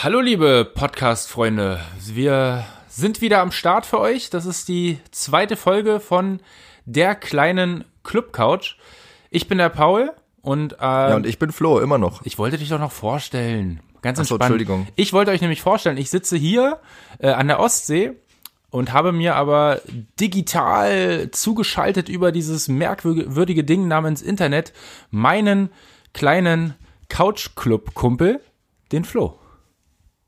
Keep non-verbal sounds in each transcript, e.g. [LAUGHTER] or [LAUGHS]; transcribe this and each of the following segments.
Hallo liebe Podcast-Freunde, wir sind wieder am Start für euch. Das ist die zweite Folge von der kleinen Club Couch. Ich bin der Paul und äh, Ja, und ich bin Flo, immer noch. ich wollte dich doch noch vorstellen. Ganz entspannt. Entschuldigung. Ich wollte euch nämlich vorstellen, ich sitze hier äh, an der Ostsee und habe mir aber digital zugeschaltet über dieses merkwürdige Ding namens Internet meinen kleinen Couch-Club-Kumpel, den Flo.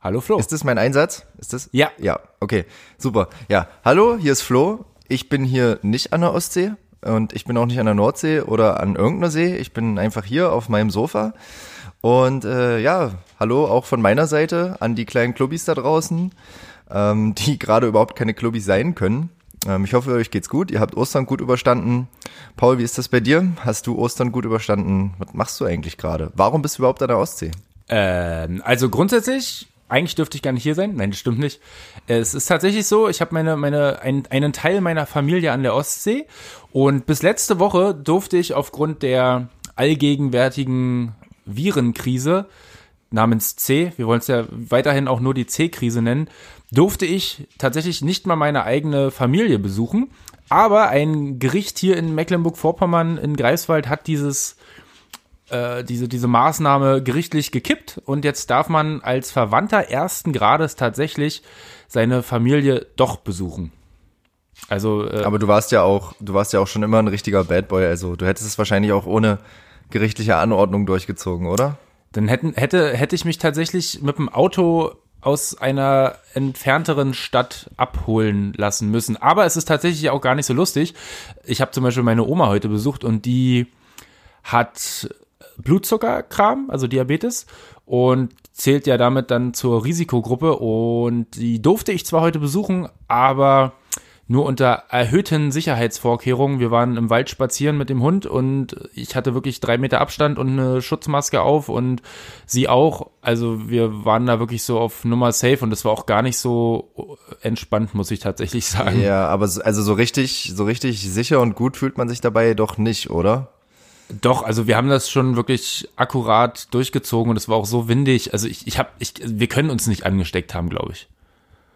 Hallo Flo. Ist das mein Einsatz? Ist das? Ja. Ja, okay, super. Ja, hallo, hier ist Flo. Ich bin hier nicht an der Ostsee und ich bin auch nicht an der Nordsee oder an irgendeiner See. Ich bin einfach hier auf meinem Sofa. Und äh, ja, hallo auch von meiner Seite an die kleinen Clubbis da draußen, ähm, [LAUGHS] die gerade überhaupt keine Clubbis sein können. Ähm, ich hoffe, euch geht's gut. Ihr habt Ostern gut überstanden. Paul, wie ist das bei dir? Hast du Ostern gut überstanden? Was machst du eigentlich gerade? Warum bist du überhaupt an der Ostsee? Ähm, also grundsätzlich, eigentlich dürfte ich gar nicht hier sein. Nein, das stimmt nicht. Es ist tatsächlich so, ich habe meine, meine, ein, einen Teil meiner Familie an der Ostsee und bis letzte Woche durfte ich aufgrund der allgegenwärtigen Virenkrise namens C, wir wollen es ja weiterhin auch nur die C-Krise nennen, durfte ich tatsächlich nicht mal meine eigene Familie besuchen. Aber ein Gericht hier in Mecklenburg-Vorpommern in Greifswald hat dieses äh, diese, diese Maßnahme gerichtlich gekippt und jetzt darf man als Verwandter ersten Grades tatsächlich seine Familie doch besuchen. Also äh, Aber du warst ja auch, du warst ja auch schon immer ein richtiger Bad Boy, also du hättest es wahrscheinlich auch ohne gerichtliche Anordnung durchgezogen, oder? dann hätten, hätte, hätte ich mich tatsächlich mit dem Auto aus einer entfernteren Stadt abholen lassen müssen. Aber es ist tatsächlich auch gar nicht so lustig. Ich habe zum Beispiel meine Oma heute besucht und die hat Blutzuckerkram, also Diabetes, und zählt ja damit dann zur Risikogruppe. Und die durfte ich zwar heute besuchen, aber nur unter erhöhten Sicherheitsvorkehrungen. Wir waren im Wald spazieren mit dem Hund und ich hatte wirklich drei Meter Abstand und eine Schutzmaske auf und sie auch. Also wir waren da wirklich so auf Nummer safe und das war auch gar nicht so entspannt, muss ich tatsächlich sagen. Ja, aber so- also so richtig, so richtig sicher und gut fühlt man sich dabei doch nicht, oder? Doch, also wir haben das schon wirklich akkurat durchgezogen und es war auch so windig. Also ich, ich habe, ich, wir können uns nicht angesteckt haben, glaube ich.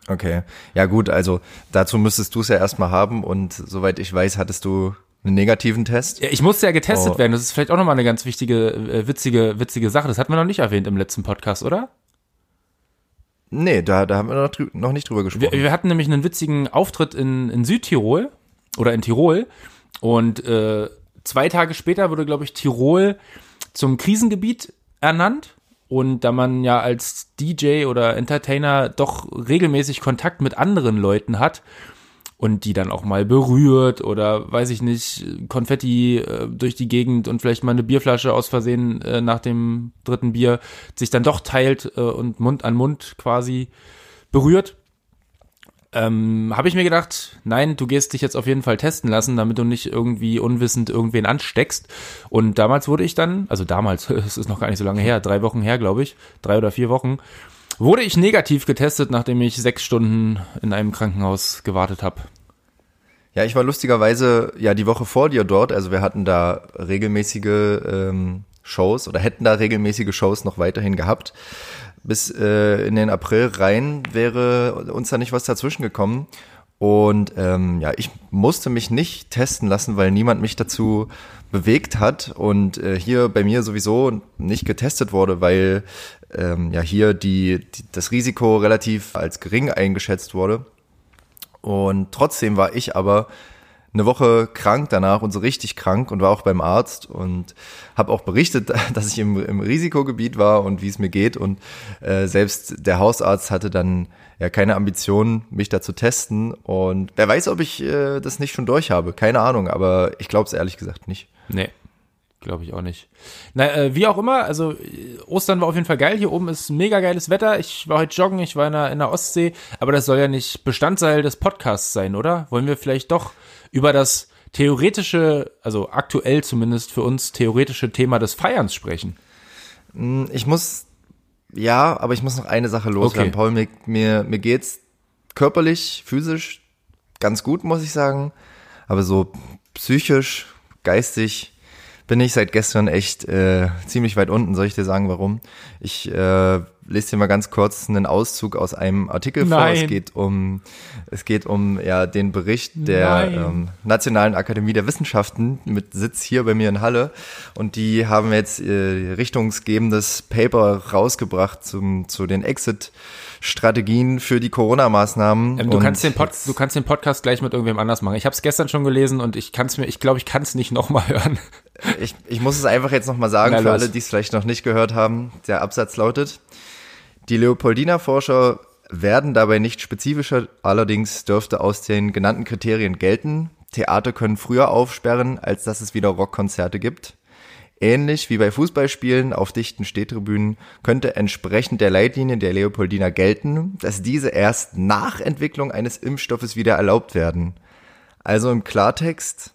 Okay. Ja gut, also dazu müsstest du es ja erstmal haben und soweit ich weiß, hattest du einen negativen Test. Ja, ich musste ja getestet Oh. werden. Das ist vielleicht auch nochmal eine ganz wichtige, äh, witzige, witzige Sache. Das hatten wir noch nicht erwähnt im letzten Podcast, oder? Nee, da, da haben wir noch, noch nicht drüber gesprochen. Wir, wir hatten nämlich einen witzigen Auftritt in, in Südtirol oder in Tirol und äh, zwei Tage später wurde, glaube ich, Tirol zum Krisengebiet ernannt. Und da man ja als DJ oder Entertainer doch regelmäßig Kontakt mit anderen Leuten hat und die dann auch mal berührt oder weiß ich nicht, Konfetti äh, durch die Gegend und vielleicht mal eine Bierflasche aus Versehen äh, nach dem dritten Bier sich dann doch teilt äh, und Mund an Mund quasi berührt, ähm, habe ich mir gedacht, nein, du gehst dich jetzt auf jeden Fall testen lassen, damit du nicht irgendwie unwissend irgendwen ansteckst. Und damals wurde ich dann, also damals, [LAUGHS] es ist noch gar nicht so lange her, drei Wochen her, glaube ich, drei oder vier Wochen, wurde ich negativ getestet, nachdem ich sechs Stunden in einem Krankenhaus gewartet habe. Ja, ich war lustigerweise ja die Woche vor dir dort, also wir hatten da regelmäßige ähm, Shows oder hätten da regelmäßige Shows noch weiterhin gehabt. Bis äh, in den April rein wäre uns da nicht was dazwischen gekommen. Und ähm, ja, ich musste mich nicht testen lassen, weil niemand mich dazu bewegt hat und äh, hier bei mir sowieso nicht getestet wurde, weil ähm, ja hier die, die das Risiko relativ als gering eingeschätzt wurde. Und trotzdem war ich aber eine Woche krank danach und so richtig krank und war auch beim Arzt und habe auch berichtet, [LAUGHS] dass ich im, im Risikogebiet war und wie es mir geht. Und äh, selbst der Hausarzt hatte dann ja keine Ambition, mich da zu testen. Und wer weiß, ob ich äh, das nicht schon durch habe. Keine Ahnung, aber ich glaube es ehrlich gesagt nicht. Nee, glaube ich auch nicht. Na, äh, wie auch immer, also Ostern war auf jeden Fall geil. Hier oben ist mega geiles Wetter. Ich war heute joggen, ich war in der, in der Ostsee, aber das soll ja nicht Bestandteil des Podcasts sein, oder? Wollen wir vielleicht doch über das theoretische, also aktuell zumindest für uns theoretische Thema des Feierns sprechen? Ich muss, ja, aber ich muss noch eine Sache loswerden. Okay. Paul, mir, mir, mir geht's körperlich, physisch ganz gut, muss ich sagen. Aber so psychisch, geistig bin ich seit gestern echt äh, ziemlich weit unten. Soll ich dir sagen, warum? Ich äh, lese dir mal ganz kurz einen Auszug aus einem Artikel vor. Nein. Es geht um, es geht um ja den Bericht der ähm, Nationalen Akademie der Wissenschaften mit Sitz hier bei mir in Halle. Und die haben jetzt äh, richtungsgebendes Paper rausgebracht zum, zu den Exit-Strategien für die Corona-Maßnahmen. Ähm, du, kannst den Pod, du kannst den Podcast gleich mit irgendwem anders machen. Ich habe es gestern schon gelesen und ich kann es mir, ich glaube, ich kann es nicht nochmal hören. Ich, ich muss es einfach jetzt nochmal sagen, Na für los. alle, die es vielleicht noch nicht gehört haben. Der Absatz lautet, die Leopoldina-Forscher werden dabei nicht spezifischer, allerdings dürfte aus den genannten Kriterien gelten, Theater können früher aufsperren, als dass es wieder Rockkonzerte gibt. Ähnlich wie bei Fußballspielen auf dichten Stehtribünen könnte entsprechend der Leitlinien der Leopoldina gelten, dass diese erst nach Entwicklung eines Impfstoffes wieder erlaubt werden. Also im Klartext,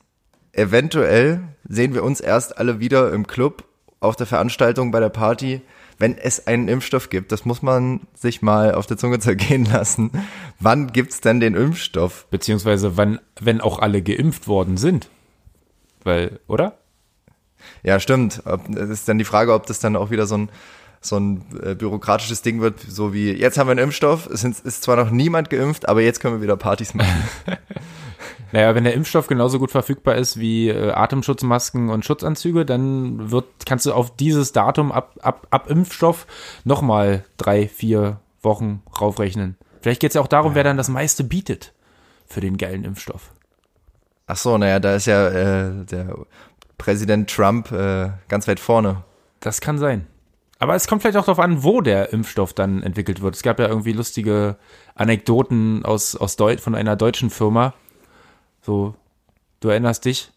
eventuell sehen wir uns erst alle wieder im Club, auf der Veranstaltung, bei der Party, wenn es einen Impfstoff gibt. Das muss man sich mal auf der Zunge zergehen lassen. Wann gibt's denn den Impfstoff? Beziehungsweise wann, wenn auch alle geimpft worden sind. Weil, oder? Ja, stimmt. Das ist dann die Frage, ob das dann auch wieder so ein so ein äh, bürokratisches Ding wird, so wie jetzt haben wir einen Impfstoff, es ist zwar noch niemand geimpft, aber jetzt können wir wieder Partys machen. [LAUGHS] Naja, wenn der Impfstoff genauso gut verfügbar ist wie äh, Atemschutzmasken und Schutzanzüge, dann wird, kannst du auf dieses Datum ab, ab, ab Impfstoff nochmal drei, vier Wochen raufrechnen. Vielleicht geht es ja auch darum, wer dann das meiste bietet für den geilen Impfstoff. Ach so, naja, da ist ja äh, der Präsident Trump äh, ganz weit vorne. Das kann sein. Aber es kommt vielleicht auch darauf an, wo der Impfstoff dann entwickelt wird. Es gab ja irgendwie lustige Anekdoten aus, aus Deut von einer deutschen Firma. So, du erinnerst dich,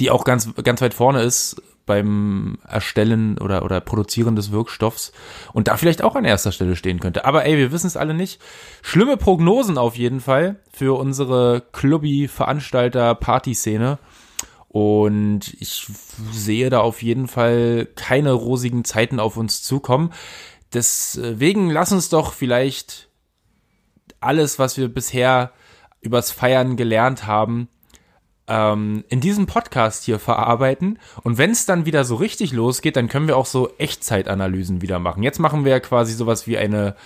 die auch ganz, ganz weit vorne ist beim Erstellen oder, oder Produzieren des Wirkstoffs und da vielleicht auch an erster Stelle stehen könnte. Aber ey, wir wissen es alle nicht. Schlimme Prognosen auf jeden Fall für unsere Clubby-Veranstalter-Partyszene. Und ich sehe da auf jeden Fall keine rosigen Zeiten auf uns zukommen. Deswegen lass uns doch vielleicht alles, was wir bisher übers Feiern gelernt haben, ähm, in diesem Podcast hier verarbeiten. Und wenn es dann wieder so richtig losgeht, dann können wir auch so Echtzeitanalysen wieder machen. Jetzt machen wir ja quasi sowas wie eine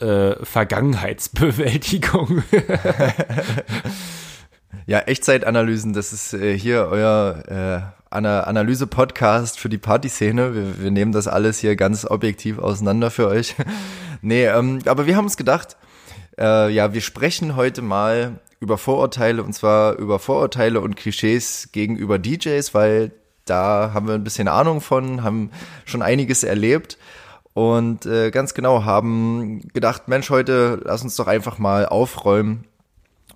äh, Vergangenheitsbewältigung. [LAUGHS] Ja, Echtzeitanalysen, das ist äh, hier euer äh, Ana Analyse-Podcast für die Partyszene. Wir, wir nehmen das alles hier ganz objektiv auseinander für euch. [LAUGHS] nee, ähm, aber wir haben uns gedacht, äh, ja, wir sprechen heute mal über Vorurteile und zwar über Vorurteile und Klischees gegenüber DJs, weil da haben wir ein bisschen Ahnung von, haben schon einiges erlebt und äh, ganz genau haben gedacht, Mensch, heute lass uns doch einfach mal aufräumen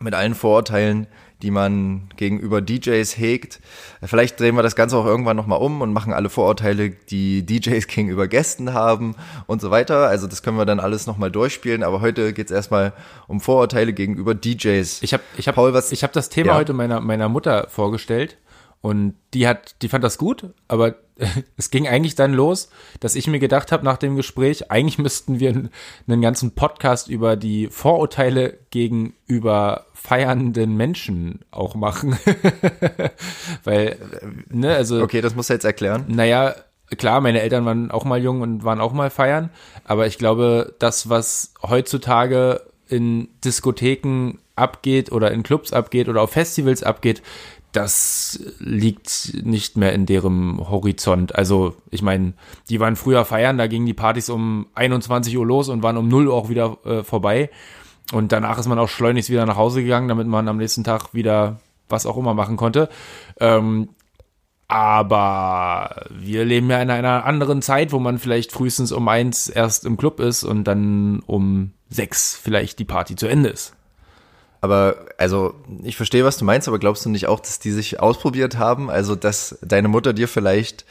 mit allen Vorurteilen, die man gegenüber DJs hegt. Vielleicht drehen wir das Ganze auch irgendwann nochmal um und machen alle Vorurteile, die DJs [LAUGHS] gegenüber Gästen haben und so weiter. Also das können wir dann alles nochmal durchspielen. Aber heute geht's erstmal um Vorurteile gegenüber DJs. Ich habe ich hab, Paul, was- ich hab das Thema Ja. heute meiner, meiner Mutter vorgestellt und die hat, die fand das gut, aber [LAUGHS] es ging eigentlich dann los, dass ich mir gedacht habe nach dem Gespräch, eigentlich müssten wir einen, ganzen Podcast über die Vorurteile gegenüber feiernden Menschen auch machen. [LAUGHS] Weil, ne, also. Okay, das musst du jetzt erklären. Naja, klar, meine Eltern waren auch mal jung und waren auch mal feiern, aber ich glaube, das, was heutzutage in Diskotheken abgeht oder in Clubs abgeht oder auf Festivals abgeht, das liegt nicht mehr in deren Horizont. Also, ich meine, die waren früher feiern, da gingen die Partys um 21 Uhr los und waren um 0 Uhr auch wieder äh, vorbei. Und danach ist man auch schleunigst wieder nach Hause gegangen, damit man am nächsten Tag wieder was auch immer machen konnte. Ähm, aber wir leben ja in einer anderen Zeit, wo man vielleicht frühestens um eins erst im Club ist und dann um sechs vielleicht die Party zu Ende ist. Aber, also, ich verstehe, was du meinst, aber glaubst du nicht auch, dass die sich ausprobiert haben? Also, dass deine Mutter dir vielleicht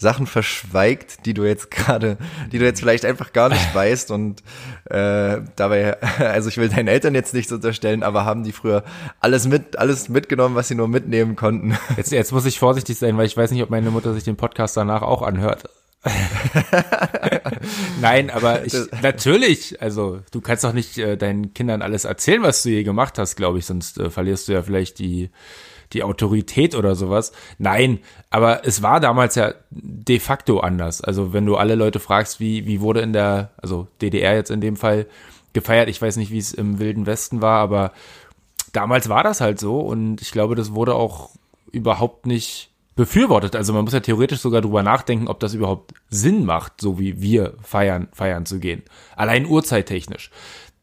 Sachen verschweigt, die du jetzt [LAUGHS] gerade, die du jetzt vielleicht einfach gar nicht weißt und äh, dabei, [LAUGHS] also ich will deinen Eltern jetzt nichts unterstellen, aber haben die früher alles mit, alles mitgenommen, was sie nur mitnehmen konnten. [LAUGHS] Jetzt, jetzt muss ich vorsichtig sein, weil ich weiß nicht, ob meine Mutter sich den Podcast danach auch anhört. [LAUGHS] Nein, aber ich, natürlich, also du kannst doch nicht äh, deinen Kindern alles erzählen, was du je gemacht hast, glaube ich, sonst äh, verlierst du ja vielleicht die, die Autorität oder sowas. Nein, aber es war damals ja de facto anders. Also wenn du alle Leute fragst, wie, wie wurde in der, also DDR jetzt in dem Fall gefeiert, ich weiß nicht, wie es im Wilden Westen war, aber damals war das halt so und ich glaube, das wurde auch überhaupt nicht befürwortet. Also man muss ja theoretisch sogar drüber nachdenken, ob das überhaupt Sinn macht, so wie wir feiern, feiern zu gehen. Allein uhrzeittechnisch.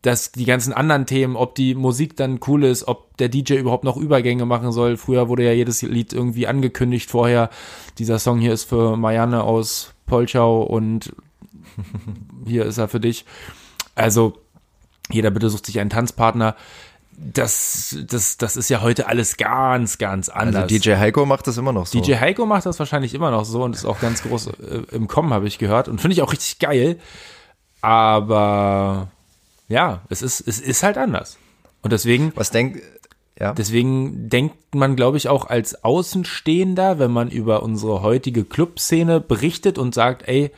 Dass die ganzen anderen Themen, ob die Musik dann cool ist, ob der DJ überhaupt noch Übergänge machen soll. Früher wurde ja jedes Lied irgendwie angekündigt vorher. Dieser Song hier ist für Marianne aus Polchau und [LAUGHS] hier ist er für dich. Also jeder bitte sucht sich einen Tanzpartner das, das, das ist ja heute alles ganz, ganz anders. Also DJ Heiko macht das immer noch so. DJ Heiko macht das wahrscheinlich immer noch so und ist auch ganz groß äh, im Kommen, habe ich gehört. Und finde ich auch richtig geil. Aber ja, es ist, es ist halt anders. Und deswegen. Was denkt, ja. Deswegen denkt man, glaube ich, auch als Außenstehender, wenn man über unsere heutige Clubszene berichtet und sagt, ey,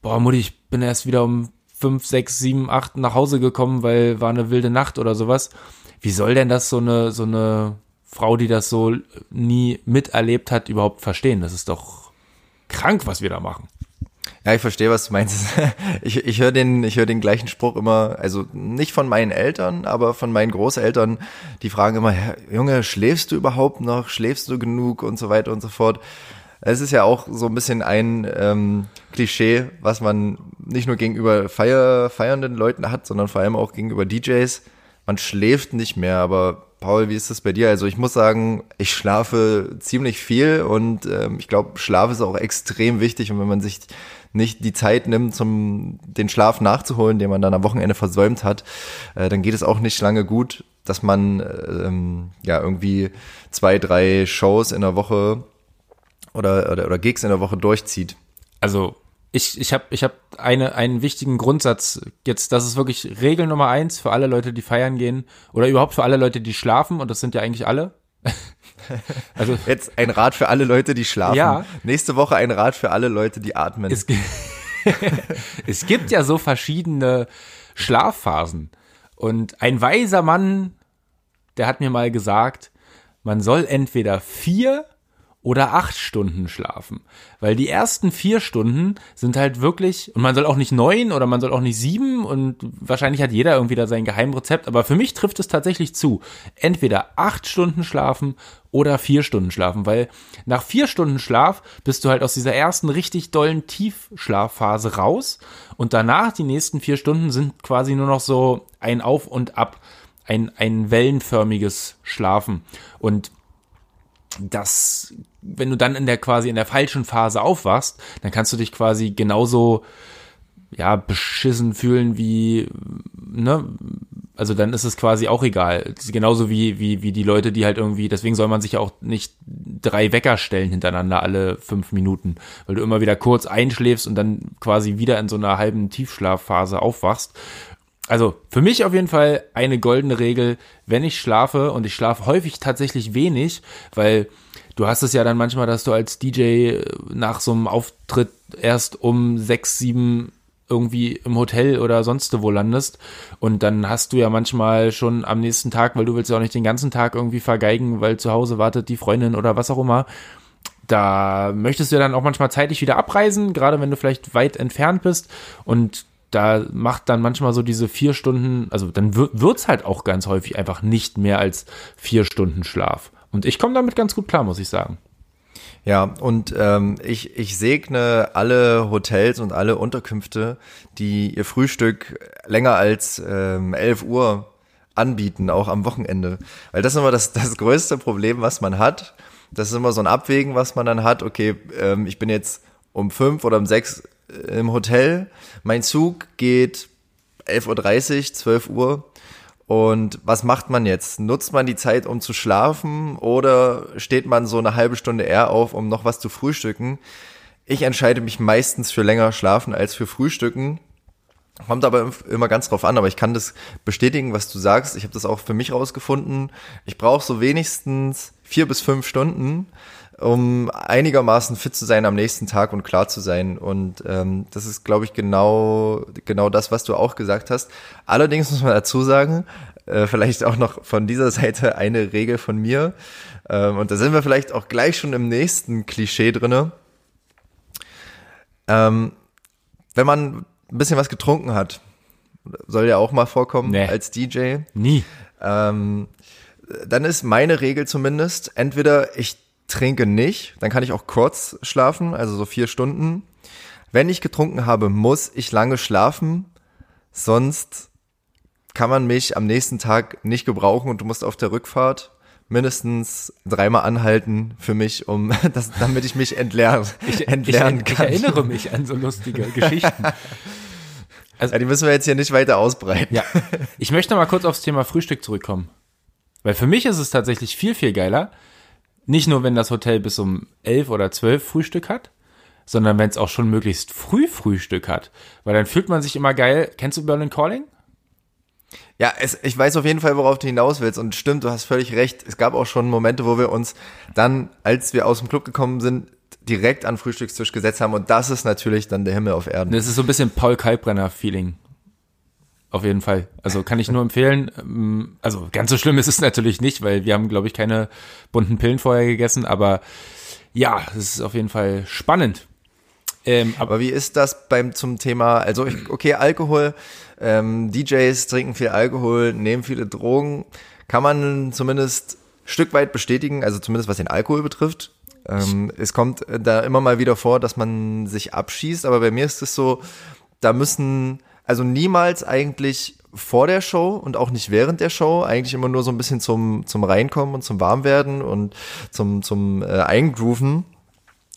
boah, Mutti, ich bin erst wieder um fünf, sechs, sieben, acht nach Hause gekommen, weil war eine wilde Nacht oder sowas. Wie soll denn das so eine, so eine Frau, die das so nie miterlebt hat, überhaupt verstehen? Das ist doch krank, was wir da machen. Ja, ich verstehe, was du meinst. [LAUGHS] Ich, ich höre den, ich höre den gleichen Spruch immer, also nicht von meinen Eltern, aber von meinen Großeltern. Die fragen immer, Junge, schläfst du überhaupt noch? Schläfst du genug? Und so weiter und so fort. Es ist ja auch so ein bisschen ein ähm, Klischee, was man nicht nur gegenüber feier, feiernden Leuten hat, sondern vor allem auch gegenüber DJs. Man schläft nicht mehr, aber Paul, wie ist das bei dir? Also ich muss sagen, ich schlafe ziemlich viel und ähm, ich glaube, Schlaf ist auch extrem wichtig und wenn man sich nicht die Zeit nimmt, zum den Schlaf nachzuholen, den man dann am Wochenende versäumt hat, äh, dann geht es auch nicht lange gut, dass man ähm, ja irgendwie zwei, drei Shows in der Woche oder, oder, oder Gigs in der Woche durchzieht. Also ich, ich habe ich hab eine, einen wichtigen Grundsatz. Jetzt, das ist wirklich Regel Nummer eins für alle Leute, die feiern gehen oder überhaupt für alle Leute, die schlafen und das sind ja eigentlich alle. [LAUGHS] also jetzt ein Rat für alle Leute, die schlafen. Ja. Nächste Woche ein Rat für alle Leute, die atmen. Es, [LAUGHS] es gibt ja so verschiedene Schlafphasen und ein weiser Mann, der hat mir mal gesagt, man soll entweder vier oder acht Stunden schlafen. Weil die ersten vier Stunden sind halt wirklich, und man soll auch nicht neun oder man soll auch nicht sieben und wahrscheinlich hat jeder irgendwie da sein Geheimrezept, aber für mich trifft es tatsächlich zu. Entweder acht Stunden schlafen oder vier Stunden schlafen, weil nach vier Stunden Schlaf bist du halt aus dieser ersten richtig dollen Tiefschlafphase raus und danach die nächsten vier Stunden sind quasi nur noch so ein Auf und Ab, ein, ein wellenförmiges Schlafen. Und das, wenn du dann in der quasi in der falschen Phase aufwachst, dann kannst du dich quasi genauso ja beschissen fühlen wie ne? Also dann ist es quasi auch egal. Genauso wie wie wie die Leute die halt irgendwie deswegen soll man sich auch nicht drei Wecker stellen hintereinander alle fünf Minuten weil du immer wieder kurz einschläfst und dann quasi wieder in so einer halben Tiefschlafphase aufwachst. Also für mich auf jeden Fall eine goldene Regel, wenn ich schlafe und ich schlafe häufig tatsächlich wenig, weil du hast es ja dann manchmal, dass du als DJ nach so einem Auftritt erst um sechs, sieben irgendwie im Hotel oder sonst wo landest und dann hast du ja manchmal schon am nächsten Tag, weil du willst ja auch nicht den ganzen Tag irgendwie vergeigen, weil zu Hause wartet die Freundin oder was auch immer. Da möchtest du ja dann auch manchmal zeitig wieder abreisen, gerade wenn du vielleicht weit entfernt bist und da macht dann manchmal so diese vier Stunden, also dann wird's halt auch ganz häufig einfach nicht mehr als vier Stunden Schlaf. Und ich komme damit ganz gut klar, muss ich sagen. Ja, und ähm, ich, ich segne alle Hotels und alle Unterkünfte, die ihr Frühstück länger als ähm, 11 Uhr anbieten, auch am Wochenende. Weil das ist immer das, das größte Problem, was man hat. Das ist immer so ein Abwägen, was man dann hat. Okay, ähm, ich bin jetzt um fünf oder um sechs im Hotel. Mein Zug geht 11.30 Uhr, 12 Uhr. Und was macht man jetzt? Nutzt man die Zeit, um zu schlafen oder steht man so eine halbe Stunde eher auf, um noch was zu frühstücken? Ich entscheide mich meistens für länger schlafen als für frühstücken. Kommt aber immer ganz drauf an, aber ich kann das bestätigen, was du sagst. Ich habe das auch für mich rausgefunden. Ich brauche so wenigstens vier bis fünf Stunden, um einigermaßen fit zu sein am nächsten Tag und klar zu sein. Und ähm, das ist, glaube ich, genau, genau das, was du auch gesagt hast. Allerdings muss man dazu sagen, äh, vielleicht auch noch von dieser [LAUGHS] Seite eine Regel von mir. Ähm, und da sind wir vielleicht auch gleich schon im nächsten Klischee drinne. Ähm, wenn man ein bisschen was getrunken hat, soll ja auch mal vorkommen Nee. als DJ. Nie. Ähm, dann ist meine Regel zumindest, entweder ich trinke nicht, dann kann ich auch kurz schlafen, also so vier Stunden. Wenn ich getrunken habe, muss ich lange schlafen, sonst kann man mich am nächsten Tag nicht gebrauchen und du musst auf der Rückfahrt mindestens dreimal anhalten für mich, um [LAUGHS] das, damit ich mich entleeren, Ich, entleeren ich, ich kann. erinnere mich an so lustige [LAUGHS] Geschichten. Ja, die müssen wir jetzt hier nicht weiter ausbreiten. Ja, ich möchte mal kurz aufs Thema Frühstück zurückkommen. Weil für mich ist es tatsächlich viel, viel geiler, nicht nur wenn das Hotel bis um elf oder zwölf Frühstück hat, sondern wenn es auch schon möglichst früh Frühstück hat. Weil dann fühlt man sich immer geil. Kennst du Berlin Calling? Ja, es, ich weiß auf jeden Fall, worauf du hinaus willst. Und stimmt, du hast völlig recht. Es gab auch schon Momente, wo wir uns dann, als wir aus dem Club gekommen sind, direkt an Frühstückstisch gesetzt haben. Und das ist natürlich dann der Himmel auf Erden. Das ist so ein bisschen Paul Kalkbrenner-Feeling. Auf jeden Fall. Also kann ich nur empfehlen. Ähm, Also ganz so schlimm ist es natürlich nicht, weil wir haben, glaube ich, keine bunten Pillen vorher gegessen. Aber ja, es ist auf jeden Fall spannend. Ähm, aber Aber wie ist das beim zum Thema, also ich, okay, Alkohol, ähm, DJs trinken viel Alkohol, nehmen viele Drogen, kann man zumindest Stück weit bestätigen, also zumindest was den Alkohol betrifft. Ähm, es kommt äh, da immer mal wieder vor, dass man sich abschießt, aber bei mir ist es so, da müssen, also niemals eigentlich vor der Show und auch nicht während der Show, eigentlich immer nur so ein bisschen zum, zum Reinkommen und zum Warmwerden und zum, zum äh, Eingrooven.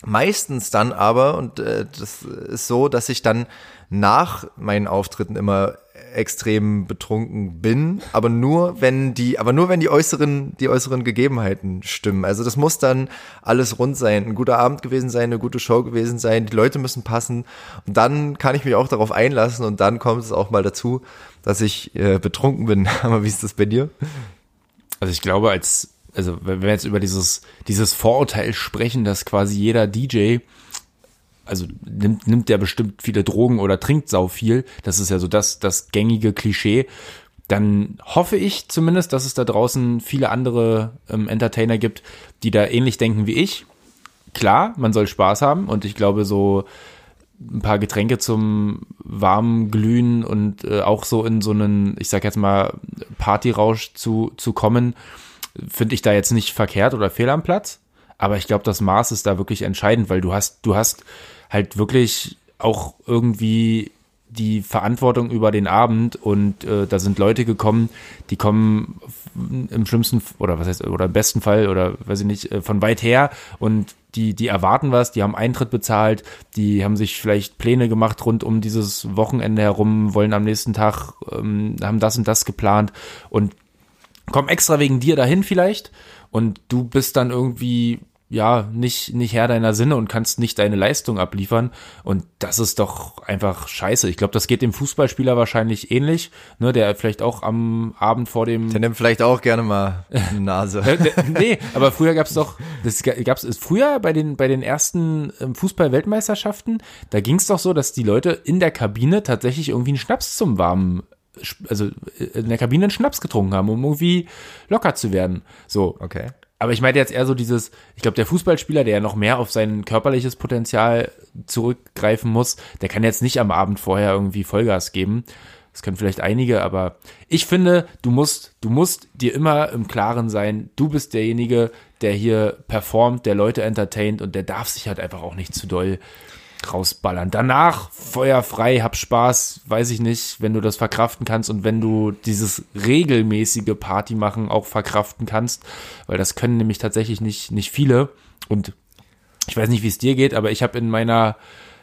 Meistens dann aber, und äh, das ist so, dass ich dann nach meinen Auftritten immer extrem betrunken bin, aber nur wenn die, aber nur wenn die äußeren, die äußeren Gegebenheiten stimmen. Also das muss dann alles rund sein, ein guter Abend gewesen sein, eine gute Show gewesen sein, die Leute müssen passen und dann kann ich mich auch darauf einlassen und dann kommt es auch mal dazu, dass ich äh, betrunken bin. [LAUGHS] Aber wie ist das bei dir? Also ich glaube, als, also wenn wir jetzt über dieses, dieses Vorurteil sprechen, dass quasi jeder DJ, also nimmt, nimmt der bestimmt viele Drogen oder trinkt sau viel, das ist ja so das, das gängige Klischee, dann hoffe ich zumindest, dass es da draußen viele andere ähm, Entertainer gibt, die da ähnlich denken wie ich. Klar, man soll Spaß haben und ich glaube so ein paar Getränke zum warmen Glühen und äh, auch so in so einen, ich sag jetzt mal, Partyrausch zu, zu kommen, finde ich da jetzt nicht verkehrt oder fehl am Platz. Aber ich glaube, das Maß ist da wirklich entscheidend, weil du hast, du hast halt wirklich auch irgendwie die Verantwortung über den Abend und äh, da sind Leute gekommen, die kommen im schlimmsten oder was heißt oder im besten Fall oder weiß ich nicht äh, von weit her und die die erwarten was, die haben Eintritt bezahlt, die haben sich vielleicht Pläne gemacht rund um dieses Wochenende herum, wollen am nächsten Tag ähm, haben das und das geplant und kommen extra wegen dir dahin vielleicht und du bist dann irgendwie ja nicht nicht Herr deiner Sinne und kannst nicht deine Leistung abliefern und das ist doch einfach scheiße. Ich glaube, das geht dem Fußballspieler wahrscheinlich ähnlich, ne, der vielleicht auch am Abend vor dem Der nimmt vielleicht auch gerne mal eine Nase. [LAUGHS] Äh, nee, aber früher gab's doch, das ga- gab's früher bei den bei den ersten ähm, Fußball-Weltmeisterschaften, da ging's doch so, dass die Leute in der Kabine tatsächlich irgendwie einen Schnaps zum warmen, also äh, in der Kabine einen Schnaps getrunken haben, um irgendwie locker zu werden. So. Okay. Aber ich meinte jetzt eher so dieses, ich glaube, der Fußballspieler, der ja noch mehr auf sein körperliches Potenzial zurückgreifen muss, der kann jetzt nicht am Abend vorher irgendwie Vollgas geben. Das können vielleicht einige, aber ich finde, du musst, du musst dir immer im Klaren sein, du bist derjenige, der hier performt, der Leute entertaint und der darf sich halt einfach auch nicht zu doll rausballern. Danach feuerfrei, hab Spaß, weiß ich nicht, wenn du das verkraften kannst und wenn du dieses regelmäßige Party machen auch verkraften kannst, weil das können nämlich tatsächlich nicht, nicht viele und ich weiß nicht, wie es dir geht, aber ich habe in meiner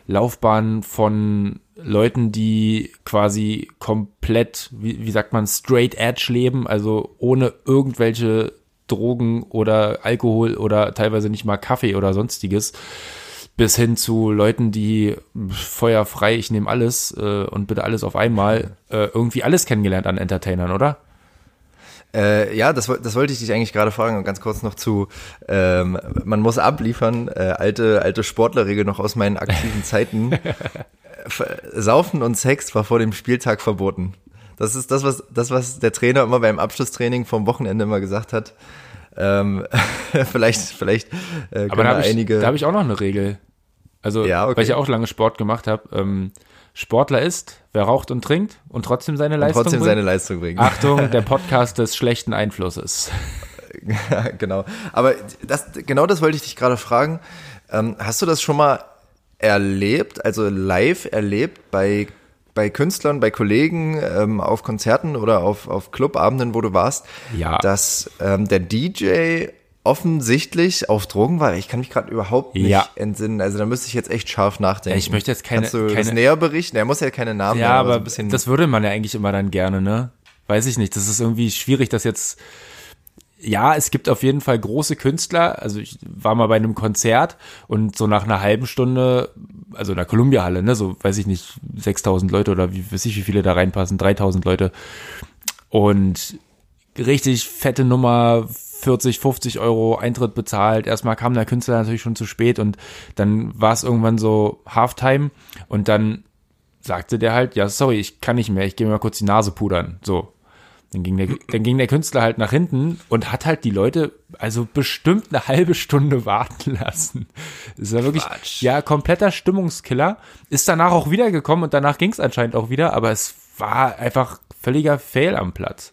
Laufbahn von Leuten, die quasi komplett, wie, wie sagt man, straight edge leben, also ohne irgendwelche Drogen oder Alkohol oder teilweise nicht mal Kaffee oder sonstiges, bis hin zu Leuten, die feuerfrei, ich nehme alles äh, und bitte alles auf einmal, äh, irgendwie alles kennengelernt an Entertainern, oder? Äh, ja, das, das wollte ich dich eigentlich gerade fragen und ganz kurz noch zu, ähm, man muss abliefern, äh, alte, alte Sportlerregel noch aus meinen aktiven [LAUGHS] Zeiten. Saufen und Sex war vor dem Spieltag verboten. Das ist das, was, das, was der Trainer immer beim Abschlusstraining vom Wochenende immer gesagt hat. Ähm, [LAUGHS] vielleicht, vielleicht äh, Aber da habe ich, einige. da hab ich auch noch eine Regel. Also, Ja, okay. weil ich ja auch lange Sport gemacht habe. Ähm, Sportler ist, wer raucht und trinkt und trotzdem seine und Leistung trotzdem bringt. seine Leistung bringen. Achtung, der [LAUGHS] Podcast des schlechten Einflusses. [LAUGHS] Genau. Aber das, genau das wollte ich dich gerade fragen. Ähm, hast du das schon mal erlebt, also live erlebt bei, bei Künstlern, bei Kollegen, ähm, auf Konzerten oder auf, auf Clubabenden, wo du warst, Ja. dass ähm, der DJ offensichtlich auf Drogen war? Ich kann mich gerade überhaupt nicht Ja. entsinnen. Also da müsste ich jetzt echt scharf nachdenken. Ich möchte jetzt keine- Kannst du das keine- näher berichten? Er muss ja keine Namen Ja, nennen, aber so ein bisschen. das würde man ja eigentlich immer dann gerne, ne? Weiß ich nicht. Das ist irgendwie schwierig, das jetzt. Ja, es gibt auf jeden Fall große Künstler. Also ich war mal bei einem Konzert und so nach einer halben Stunde, also in der Columbia-Halle, ne, so weiß ich nicht, 6000 Leute oder wie weiß ich, wie viele da reinpassen, 3000 Leute. Und richtig fette Nummer, 40, 50 Euro Eintritt bezahlt. Erstmal kam der Künstler natürlich schon zu spät und dann war es irgendwann so Halftime und dann sagte der halt, ja, sorry, ich kann nicht mehr, ich gehe mir mal kurz die Nase pudern. So. Dann ging, der, dann ging der Künstler halt nach hinten und hat halt die Leute also bestimmt eine halbe Stunde [LAUGHS] warten lassen. Das war wirklich, Quatsch. ja, kompletter Stimmungskiller. Ist danach auch wiedergekommen und danach ging es anscheinend auch wieder, aber es war einfach völliger Fail am Platz.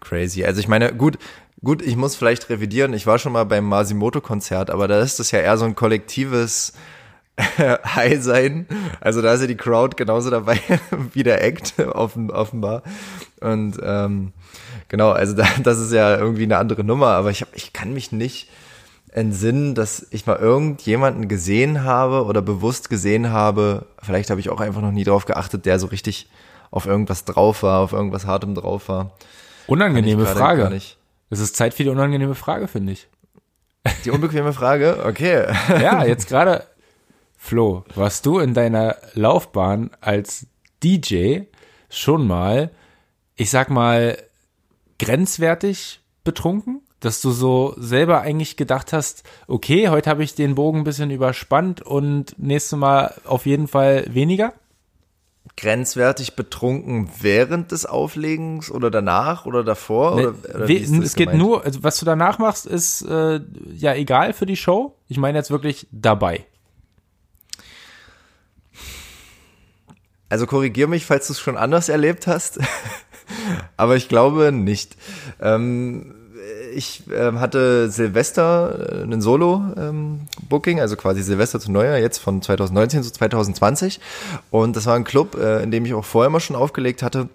Crazy. Also ich meine, gut, gut, ich muss vielleicht revidieren. Ich war schon mal beim Masimoto-Konzert, aber da ist das ja eher so ein kollektives [LAUGHS] High sein. Also da ist ja die Crowd genauso dabei [LAUGHS] wie der Act offen, offenbar. Und ähm, genau, also da, [LAUGHS] das ist ja irgendwie eine andere Nummer. Aber ich, hab, ich kann mich nicht entsinnen, dass ich mal irgendjemanden gesehen habe oder bewusst gesehen habe. Vielleicht habe ich auch einfach noch nie drauf geachtet, der so richtig auf irgendwas drauf war, auf irgendwas Hartem drauf war. Unangenehme Frage. Es ist Zeit für die unangenehme Frage, finde ich. Die unbequeme Frage, okay. [LAUGHS] Ja, jetzt [LAUGHS] gerade, Flo, warst du in deiner Laufbahn als DJ schon mal, ich sag mal, grenzwertig betrunken? Dass du so selber eigentlich gedacht hast, okay, heute habe ich den Bogen ein bisschen überspannt und nächstes Mal auf jeden Fall weniger? Grenzwertig betrunken während des Auflegens oder danach oder davor? Oder, oder das es geht gemeint? nur, also was du danach machst, ist äh, ja egal für die Show. Ich meine jetzt wirklich dabei. Also korrigier mich, falls du es schon anders erlebt hast. [LAUGHS] Aber ich glaube nicht. Ähm, ich ähm, hatte Silvester äh, einen Solo-Booking, also quasi Silvester zu Neujahr, jetzt von 2019 zu 2020. Und das war ein Club, äh, in dem ich auch vorher mal schon aufgelegt hatte.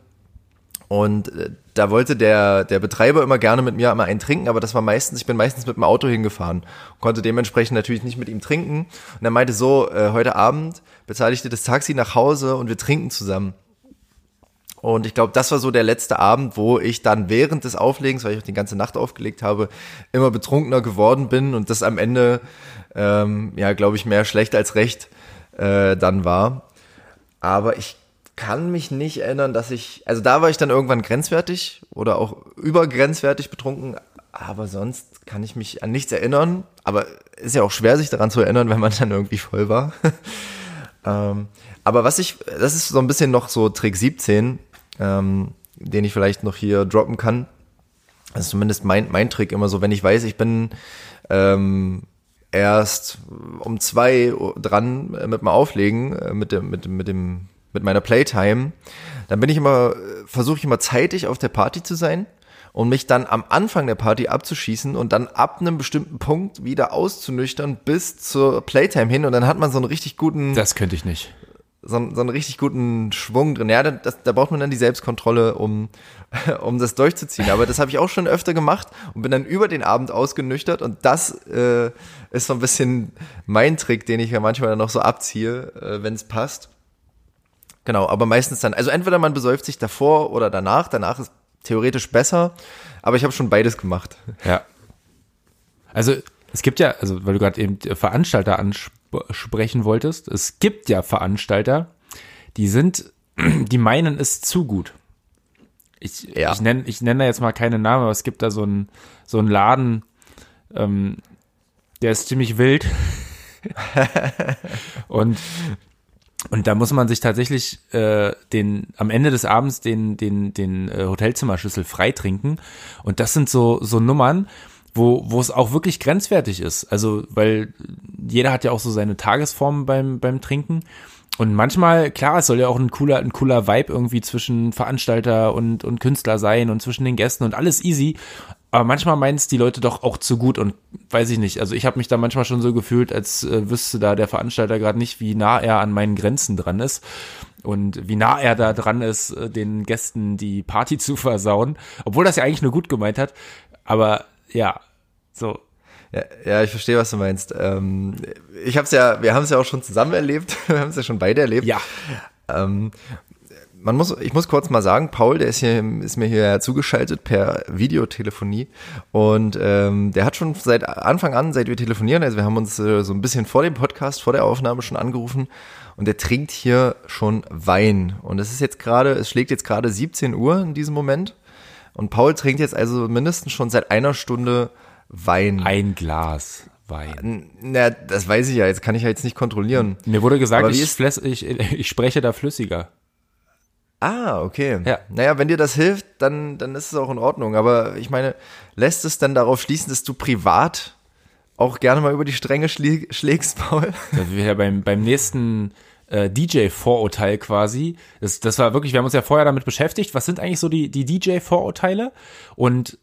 Und äh, da wollte der, der Betreiber immer gerne mit mir einmal einen trinken, aber das war meistens, ich bin meistens mit dem Auto hingefahren, konnte dementsprechend natürlich nicht mit ihm trinken. Und er meinte so, äh, heute Abend bezahle ich dir das Taxi nach Hause und wir trinken zusammen. Und ich glaube, das war so der letzte Abend, wo ich dann während des Auflegens, weil ich auch die ganze Nacht aufgelegt habe, immer betrunkener geworden bin und das am Ende, ähm, ja, glaube ich, mehr schlecht als recht äh, dann war. Aber ich kann mich nicht erinnern, dass ich, also da war ich dann irgendwann grenzwertig oder auch übergrenzwertig betrunken, aber sonst kann ich mich an nichts erinnern. Aber ist ja auch schwer, sich daran zu erinnern, wenn man dann irgendwie voll war. [LAUGHS] ähm, aber was ich, das ist so ein bisschen noch so Trick 17, ähm, den ich vielleicht noch hier droppen kann. Das ist zumindest mein, mein Trick immer so, wenn ich weiß, ich bin ähm, erst um zwei dran mit dem Auflegen, äh, mit dem, mit mit dem, mit meiner Playtime, dann bin ich immer, versuche ich immer zeitig auf der Party zu sein und mich dann am Anfang der Party abzuschießen und dann ab einem bestimmten Punkt wieder auszunüchtern bis zur Playtime hin und dann hat man so einen richtig guten Das könnte ich nicht. So, einen- so einen richtig guten Schwung drin. Ja, da- das, da braucht man dann die Selbstkontrolle, um, [LAUGHS] um das durchzuziehen. Aber das habe ich auch schon öfter gemacht und bin dann über den Abend ausgenüchtert. Und das äh, ist so ein bisschen mein Trick, den ich ja manchmal dann noch so abziehe, äh, wenn es passt. Genau, aber meistens dann, also entweder man besäuft sich davor oder danach. Danach ist theoretisch besser, aber ich habe schon beides gemacht. Ja. Also es gibt ja, also weil du gerade eben Veranstalter ansprechen wolltest, es gibt ja Veranstalter, die sind, [CLEARS THROAT] die meinen es zu gut. Ich, Ja. ich nenne ich nenn da jetzt mal keine Namen, aber es gibt da so einen so einen Laden, ähm, der ist ziemlich wild. [LAUGHS] Und Und da muss man sich tatsächlich äh, den am Ende des Abends den den den äh, Hotelzimmerschlüssel freitrinken. Und das sind so so Nummern, wo wo es auch wirklich grenzwertig ist. Also weil jeder hat ja auch so seine Tagesform beim beim Trinken. Und manchmal, klar, es soll ja auch ein cooler, ein cooler Vibe irgendwie zwischen Veranstalter und, und Künstler sein und zwischen den Gästen und alles easy. Aber manchmal meinen es die Leute doch auch zu gut und weiß ich nicht. Also ich habe mich da manchmal schon so gefühlt, als äh, wüsste da der Veranstalter gerade nicht, wie nah er an meinen Grenzen dran ist und wie nah er da dran ist, äh, den Gästen die Party zu versauen. Obwohl das ja eigentlich nur gut gemeint hat. Aber ja, so, ja, ja, ich verstehe, was du meinst. Ähm, ich habe es ja, wir haben es ja auch schon zusammen erlebt, [LAUGHS] wir haben es ja schon beide erlebt. Ja. Ähm, man muss, ich muss kurz mal sagen, Paul, der ist hier, ist mir hier zugeschaltet per Videotelefonie. Und ähm, der hat schon seit Anfang an, seit wir telefonieren, also wir haben uns äh, so ein bisschen vor dem Podcast, vor der Aufnahme schon angerufen. Und der trinkt hier schon Wein. Und es ist jetzt gerade, es schlägt jetzt gerade 17 Uhr in diesem Moment und Paul trinkt jetzt also mindestens schon seit einer Stunde Wein. Ein Glas Wein. Na, das weiß ich ja, jetzt kann ich ja jetzt nicht kontrollieren. Mir wurde gesagt, ich, fläss, ich, ich spreche da flüssiger. Ah, okay. Ja. Naja, wenn dir das hilft, dann, dann ist es auch in Ordnung. Aber ich meine, lässt es dann darauf schließen, dass du privat auch gerne mal über die Stränge schlägst, [LAUGHS] Paul? Wir ja beim, beim nächsten äh, DJ-Vorurteil quasi. Das, das war wirklich, wir haben uns ja vorher damit beschäftigt, was sind eigentlich so die, die DJ-Vorurteile? Und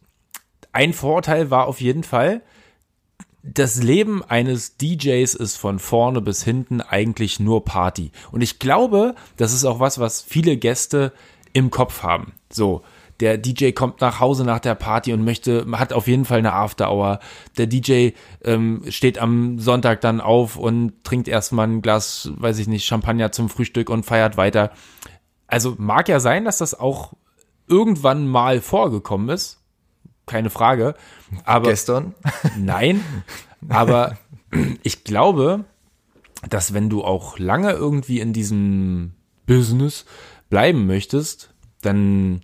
ein Vorteil war auf jeden Fall, das Leben eines DJs ist von vorne bis hinten eigentlich nur Party. Und ich glaube, das ist auch was, was viele Gäste im Kopf haben. So, der DJ kommt nach Hause nach der Party und möchte, hat auf jeden Fall eine After-Hour. Der DJ ähm, steht am Sonntag dann auf und trinkt erstmal ein Glas, weiß ich nicht, Champagner zum Frühstück und feiert weiter. Also mag ja sein, dass das auch irgendwann mal vorgekommen ist keine Frage. Aber gestern? [LAUGHS] Nein, aber [LAUGHS] ich glaube, dass wenn du auch lange irgendwie in diesem Business bleiben möchtest, dann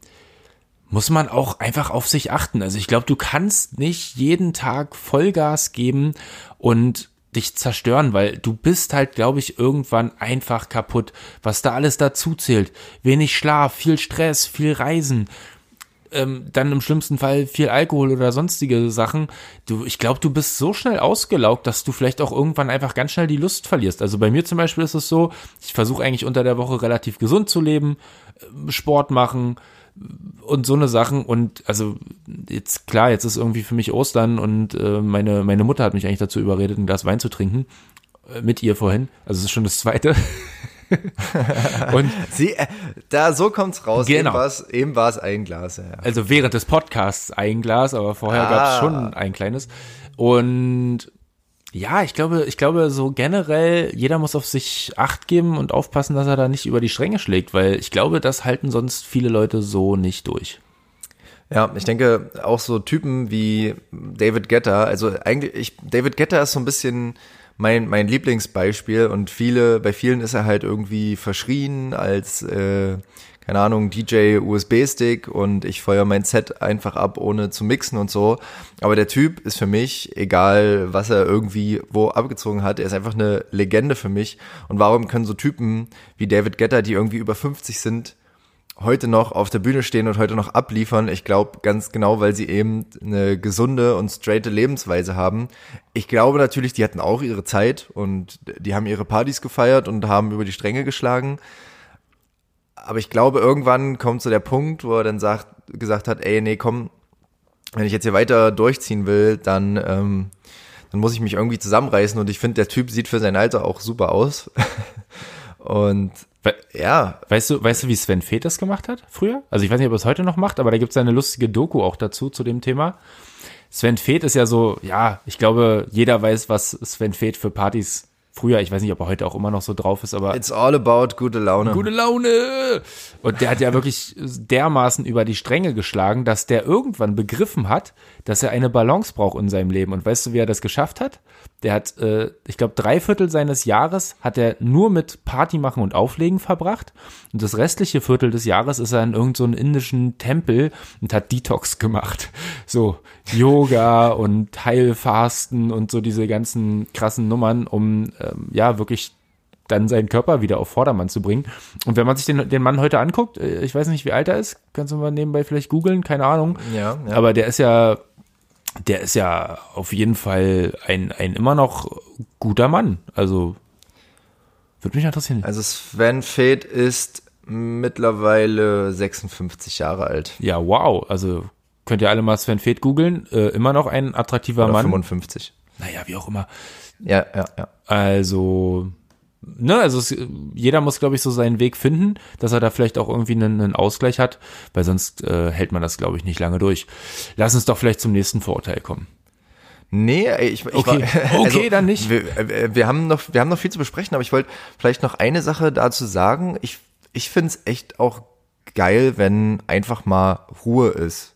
muss man auch einfach auf sich achten. Also ich glaube, du kannst nicht jeden Tag Vollgas geben und dich zerstören, weil du bist halt, glaube ich, irgendwann einfach kaputt, was da alles dazu zählt. Wenig Schlaf, viel Stress, viel Reisen, ähm, dann im schlimmsten Fall viel Alkohol oder sonstige Sachen. Du, ich glaube, du bist so schnell ausgelaugt, dass du vielleicht auch irgendwann einfach ganz schnell die Lust verlierst. Also bei mir zum Beispiel ist es so, ich versuche eigentlich unter der Woche relativ gesund zu leben, äh, Sport machen und so eine Sachen und also jetzt klar, jetzt ist irgendwie für mich Ostern und äh, meine meine Mutter hat mich eigentlich dazu überredet, ein Glas Wein zu trinken äh, mit ihr vorhin. Also es ist schon das zweite. [LAUGHS] und Sie, äh, da so kommt's raus. Genau. Eben war es ein Glas. Ja. Also während des Podcasts ein Glas, aber vorher ah. gab es schon ein kleines. Und ja, ich glaube, ich glaube so generell, jeder muss auf sich Acht geben und aufpassen, dass er da nicht über die Stränge schlägt, weil ich glaube, das halten sonst viele Leute so nicht durch. Ja, ich denke auch so Typen wie David Getter, also eigentlich, ich, David Getter ist so ein bisschen mein, mein Lieblingsbeispiel und viele, bei vielen ist er halt irgendwie verschrien als, äh, keine Ahnung, DJ USB-Stick und ich feuer mein Set einfach ab, ohne zu mixen und so. Aber der Typ ist für mich, egal was er irgendwie wo abgezogen hat, er ist einfach eine Legende für mich. Und warum können so Typen wie David Getter, die irgendwie über 50 sind, heute noch auf der Bühne stehen und heute noch abliefern. Ich glaube ganz genau, weil sie eben eine gesunde und straighte Lebensweise haben. Ich glaube natürlich, die hatten auch ihre Zeit und die haben ihre Partys gefeiert und haben über die Stränge geschlagen. Aber ich glaube, irgendwann kommt so der Punkt, wo er dann sagt, gesagt hat, ey, nee, komm, wenn ich jetzt hier weiter durchziehen will, dann, ähm, dann muss ich mich irgendwie zusammenreißen und ich finde, der Typ sieht für sein Alter auch super aus. [LAUGHS] und We ja. Weißt du, weißt du, wie Sven Feth das gemacht hat früher? Also ich weiß nicht, ob er es heute noch macht, aber da gibt es eine lustige Doku auch dazu, zu dem Thema. Sven Feth ist ja so, ja, ich glaube, jeder weiß, was Sven Feth für Partys früher, ich weiß nicht, ob er heute auch immer noch so drauf ist, aber. It's all about gute Laune. Gute Laune! Und der hat ja wirklich dermaßen über die Stränge geschlagen, dass der irgendwann begriffen hat, dass er eine Balance braucht in seinem Leben. Und weißt du, wie er das geschafft hat? Der hat, äh, ich glaube, drei Viertel seines Jahres hat er nur mit Party machen und Auflegen verbracht. Und das restliche Viertel des Jahres ist er in irgendeinem so indischen Tempel und hat Detox gemacht. So Yoga und Heilfasten und so diese ganzen krassen Nummern, um ähm, ja wirklich dann seinen Körper wieder auf Vordermann zu bringen. Und wenn man sich den, den Mann heute anguckt, äh, ich weiß nicht, wie alt er ist, kannst du mal nebenbei vielleicht googeln, keine Ahnung. Ja, ja. Aber der ist ja, der ist ja auf jeden Fall ein, ein immer noch guter Mann. Also, würde mich interessieren. Also Sven Feth ist mittlerweile 56 Jahre alt. Ja, wow. Also, könnt ihr alle mal Sven Feth googeln. Äh, immer noch ein attraktiver Oder Mann. 55. Naja, wie auch immer. Ja, ja, ja. Also, ne, also es, jeder muss, glaube ich, so seinen Weg finden, dass er da vielleicht auch irgendwie einen, einen Ausgleich hat, weil sonst äh, hält man das, glaube ich, nicht lange durch. Lass uns doch vielleicht zum nächsten Vorurteil kommen. Nee, ich, ich Okay. war, [LAUGHS] also, Okay, dann nicht. Wir, äh, wir haben noch, wir haben noch viel zu besprechen, aber ich wollte vielleicht noch eine Sache dazu sagen. Ich, ich finde es echt auch geil, wenn einfach mal Ruhe ist.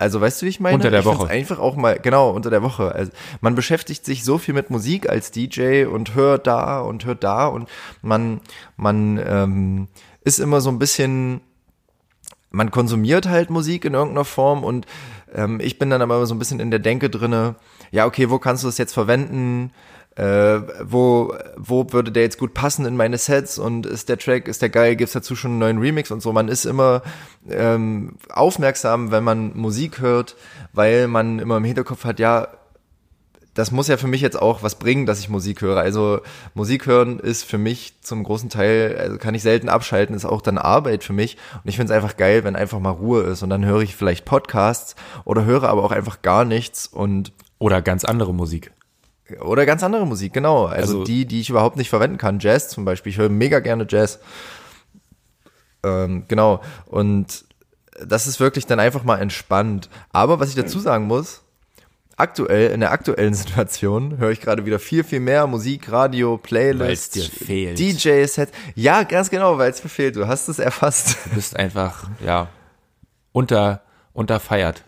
Also weißt du, wie ich meine? Unter der ich Woche. Einfach auch mal, genau, unter der Woche. Also man beschäftigt sich so viel mit Musik als DJ und hört da und hört da und man, man ähm, ist immer so ein bisschen, man konsumiert halt Musik in irgendeiner Form und ähm, ich bin dann aber so ein bisschen in der Denke drinne, ja, okay, wo kannst du das jetzt verwenden? Äh, wo, wo würde der jetzt gut passen in meine Sets und ist der Track, ist der geil, gibt's dazu schon einen neuen Remix und so. Man ist immer ähm, aufmerksam, wenn man Musik hört, weil man immer im Hinterkopf hat, ja, das muss ja für mich jetzt auch was bringen, dass ich Musik höre. Also Musik hören ist für mich zum großen Teil, also kann ich selten abschalten, ist auch dann Arbeit für mich. Und ich finde es einfach geil, wenn einfach mal Ruhe ist. Und dann höre ich vielleicht Podcasts oder höre aber auch einfach gar nichts und Oder ganz andere Musik. Oder ganz andere Musik, genau. Also, Also- die, die ich überhaupt nicht verwenden kann. Jazz zum Beispiel. Ich höre mega gerne Jazz. Ähm, genau. Und das ist wirklich dann einfach mal entspannt. Aber was ich dazu sagen muss, aktuell, in der aktuellen [LAUGHS] Situation, höre ich gerade wieder viel, viel mehr Musik, Radio, Playlists, Weil's dir fehlt. DJ-Sets. Ja, ganz genau, weil es mir fehlt. Du hast es erfasst. Du bist einfach, ja, unter, unterfeiert.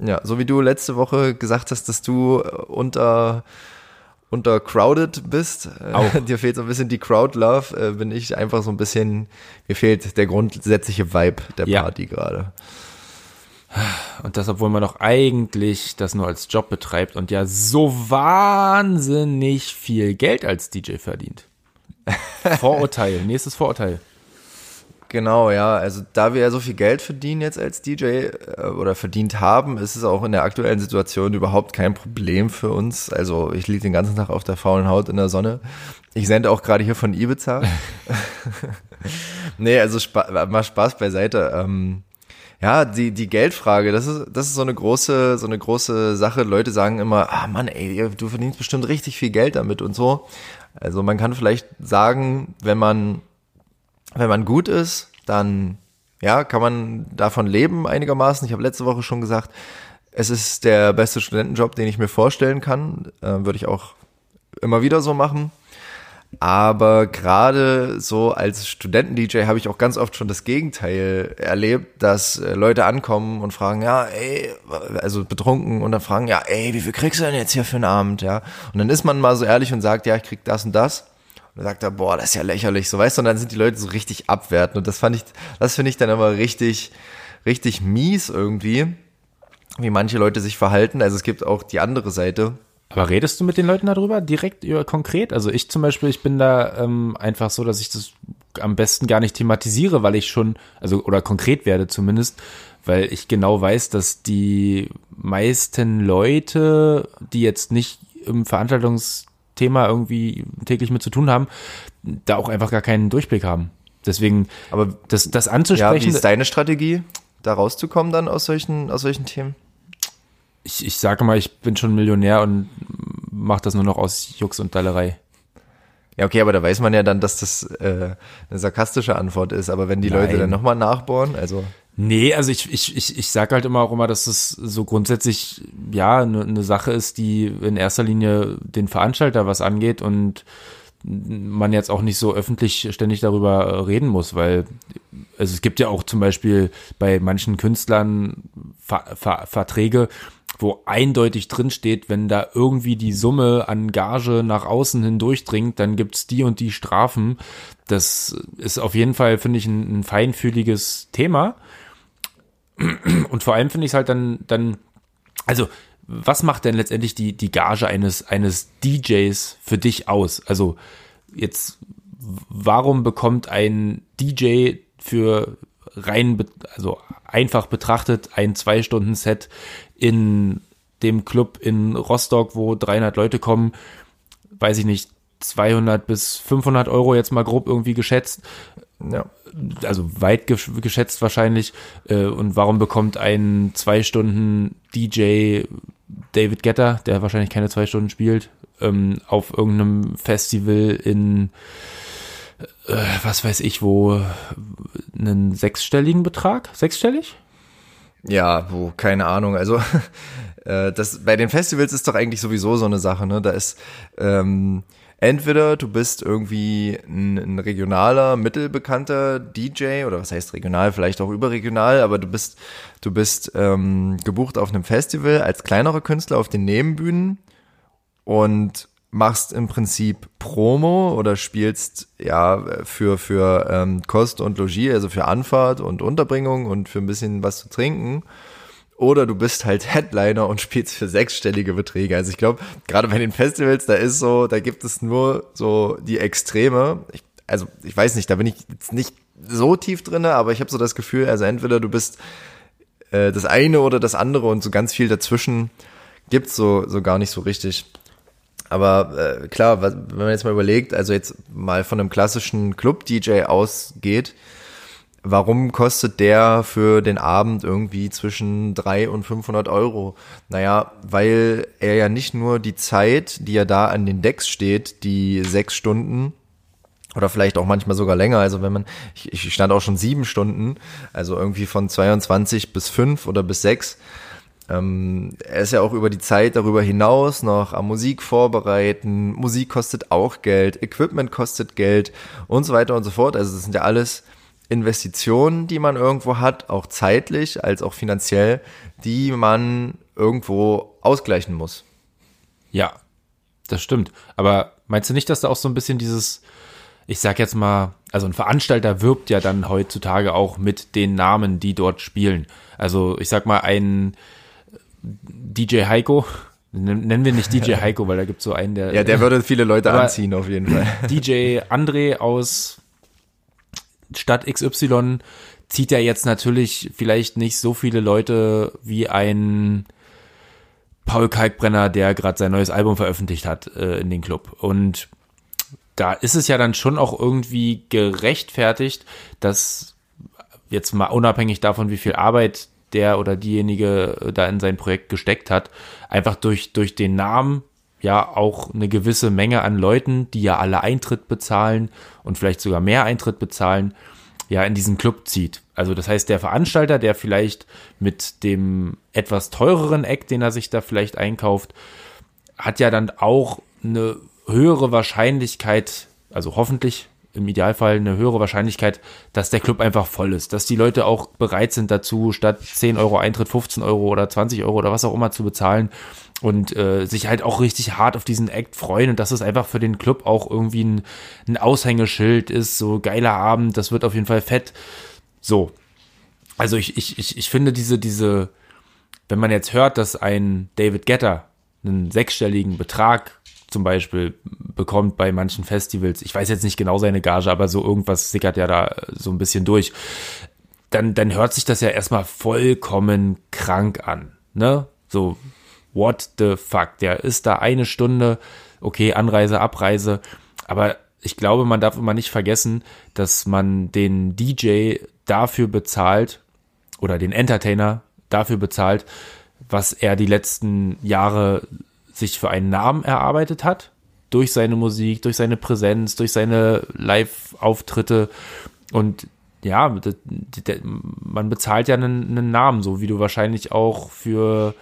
Ja, so wie du letzte Woche gesagt hast, dass du äh, unter unter crowded bist, äh, Auch. [LAUGHS] dir fehlt so ein bisschen die Crowd Love, äh, bin ich einfach so ein bisschen, mir fehlt der grundsätzliche Vibe der Ja. Party gerade. Und das, obwohl man doch eigentlich das nur als Job betreibt und ja so wahnsinnig viel Geld als DJ verdient. [LAUGHS] Vorurteil, nächstes Vorurteil. Genau, ja, also da wir ja so viel Geld verdienen jetzt als DJ äh, oder verdient haben, ist es auch in der aktuellen Situation überhaupt kein Problem für uns. Also ich liege den ganzen Tag auf der faulen Haut in der Sonne. Ich sende auch gerade hier von Ibiza. [LAUGHS] nee, also spa mal Spaß beiseite. Ähm, ja, die, die Geldfrage, das ist, das ist so eine große, so eine große Sache. Leute sagen immer, ah Mann, ey, du verdienst bestimmt richtig viel Geld damit und so. Also man kann vielleicht sagen, wenn man, wenn man gut ist, dann, ja, kann man davon leben einigermaßen. Ich habe letzte Woche schon gesagt, es ist der beste Studentenjob, den ich mir vorstellen kann. Äh, Würde ich auch immer wieder so machen. Aber gerade so als Studenten-DJ habe ich auch ganz oft schon das Gegenteil erlebt, dass äh, Leute ankommen und fragen, ja, ey, also betrunken und dann fragen, ja, ey, wie viel kriegst du denn jetzt hier für einen Abend, ja? Und dann ist man mal so ehrlich und sagt, ja, ich krieg das und das. Und dann sagt er, boah, das ist ja lächerlich, so weißt du, und dann sind die Leute so richtig abwertend und das fand ich, das finde ich dann immer richtig, richtig mies irgendwie, wie manche Leute sich verhalten. Also es gibt auch die andere Seite. Aber redest du mit den Leuten darüber direkt über konkret? Also ich zum Beispiel, ich bin da ähm, einfach so, dass ich das am besten gar nicht thematisiere, weil ich schon, also oder konkret werde zumindest, weil ich genau weiß, dass die meisten Leute, die jetzt nicht im Veranstaltungsthema irgendwie täglich mit zu tun haben, da auch einfach gar keinen Durchblick haben. Deswegen, Aber das, das ja, anzusprechen, wie ist deine Strategie, da rauszukommen dann aus solchen, aus solchen Themen? ich, ich sage mal, ich bin schon Millionär und mache das nur noch aus Jux und Dallerei. Ja, okay, aber da weiß man ja dann, dass das äh, eine sarkastische Antwort ist. Aber wenn die Nein. Leute dann nochmal nachbohren, also Nee, also ich, ich, ich, ich sage halt immer auch immer, dass es so grundsätzlich ja eine ne Sache ist, die in erster Linie den Veranstalter was angeht und man jetzt auch nicht so öffentlich ständig darüber äh, reden muss, weil also es gibt ja auch zum Beispiel bei manchen Künstlern Ver Ver Verträge, wo eindeutig drin steht, wenn da irgendwie die Summe an Gage nach außen hin durchdringt, dann gibt's die und die Strafen. Das ist auf jeden Fall, finde ich, ein, ein feinfühliges Thema. Und vor allem finde ich es halt dann, dann, also was macht denn letztendlich die, die Gage eines, eines DJs für dich aus? Also jetzt, warum bekommt ein DJ für rein, also einfach betrachtet ein Zwei-Stunden-Set in dem Club in Rostock, wo 300 Leute kommen, weiß ich nicht, 200 bis 500 Euro jetzt mal grob irgendwie geschätzt. Ja. Also weit geschätzt wahrscheinlich. Äh, und warum bekommt ein zwei Stunden DJ David Getter, der wahrscheinlich keine zwei Stunden spielt, ähm, auf irgendeinem Festival in äh, was weiß ich wo einen sechsstelligen Betrag? Sechsstellig? Ja, wo, keine Ahnung. Also [LAUGHS] äh, das bei den Festivals ist doch eigentlich sowieso so eine Sache, ne? Da ist ähm, entweder du bist irgendwie ein, ein, regionaler, mittelbekannter DJ oder was heißt regional, vielleicht auch überregional, aber du bist du bist ähm, gebucht auf einem Festival als kleinerer Künstler auf den Nebenbühnen und machst im Prinzip Promo oder spielst ja für für ähm, Kost und Logis, also für Anfahrt und Unterbringung und für ein bisschen was zu trinken. Oder du bist halt Headliner und spielst für sechsstellige Beträge. Also ich glaube, gerade bei den Festivals, da ist so, da gibt es nur so die Extreme. Ich, also ich weiß nicht, da bin ich jetzt nicht so tief drinne, aber ich habe so das Gefühl, also entweder du bist äh, das eine oder das andere und so ganz viel dazwischen gibt's so so gar nicht so richtig. Aber äh, klar, wenn man jetzt mal überlegt, also jetzt mal von einem klassischen Club-DJ ausgeht, warum kostet der für den Abend irgendwie zwischen drei und 500 Euro? Naja, weil er ja nicht nur die Zeit, die er da an den Decks steht, die sechs Stunden, oder vielleicht auch manchmal sogar länger. Also wenn man, ich, ich stand auch schon sieben Stunden, also irgendwie von 22 bis fünf oder bis sechs. Ähm, er ist ja auch über die Zeit darüber hinaus noch am Musik vorbereiten. Musik kostet auch Geld, Equipment kostet Geld und so weiter und so fort. Also das sind ja alles Investitionen, die man irgendwo hat, auch zeitlich als auch finanziell, die man irgendwo ausgleichen muss. Ja, das stimmt. Aber meinst du nicht, dass da auch so ein bisschen dieses, ich sag jetzt mal, also ein Veranstalter wirbt ja dann heutzutage auch mit den Namen, die dort spielen. Also ich sag mal, ein DJ Heiko, nennen wir nicht DJ [LAUGHS] Heiko, weil da gibt es so einen, der. Ja, der würde viele Leute anziehen, auf jeden Fall. DJ André aus Stadt XY zieht ja jetzt natürlich vielleicht nicht so viele Leute wie ein Paul Kalkbrenner, der gerade sein neues Album veröffentlicht hat äh, in den Club. Und da ist es ja dann schon auch irgendwie gerechtfertigt, dass jetzt mal unabhängig davon, wie viel Arbeit der oder diejenige äh, da in sein Projekt gesteckt hat, einfach durch, durch den Namen ja auch eine gewisse Menge an Leuten, die ja alle Eintritt bezahlen und vielleicht sogar mehr Eintritt bezahlen, ja in diesen Club zieht. Also das heißt, der Veranstalter, der vielleicht mit dem etwas teureren Eck, den er sich da vielleicht einkauft, hat ja dann auch eine höhere Wahrscheinlichkeit, also hoffentlich im Idealfall eine höhere Wahrscheinlichkeit, dass der Club einfach voll ist, dass die Leute auch bereit sind dazu, statt 10 Euro Eintritt 15 Euro oder 20 Euro oder was auch immer zu bezahlen und äh, sich halt auch richtig hart auf diesen Act freuen und dass es einfach für den Club auch irgendwie ein, ein Aushängeschild ist, so geiler Abend, das wird auf jeden Fall fett. So. Also ich, ich, ich, ich finde diese, diese, wenn man jetzt hört, dass ein David Getter einen sechsstelligen Betrag zum Beispiel bekommt bei manchen Festivals. Ich weiß jetzt nicht genau seine Gage, aber so irgendwas sickert ja da so ein bisschen durch. Dann, dann hört sich das ja erstmal vollkommen krank an. Ne? So, what the fuck? Der ist da eine Stunde, okay, Anreise, Abreise, aber ich glaube, man darf immer nicht vergessen, dass man den DJ dafür bezahlt oder den Entertainer dafür bezahlt, was er die letzten Jahre sich für einen Namen erarbeitet hat, durch seine Musik, durch seine Präsenz, durch seine Live-Auftritte. Und ja, man bezahlt ja einen, einen, Namen, so wie du wahrscheinlich auch für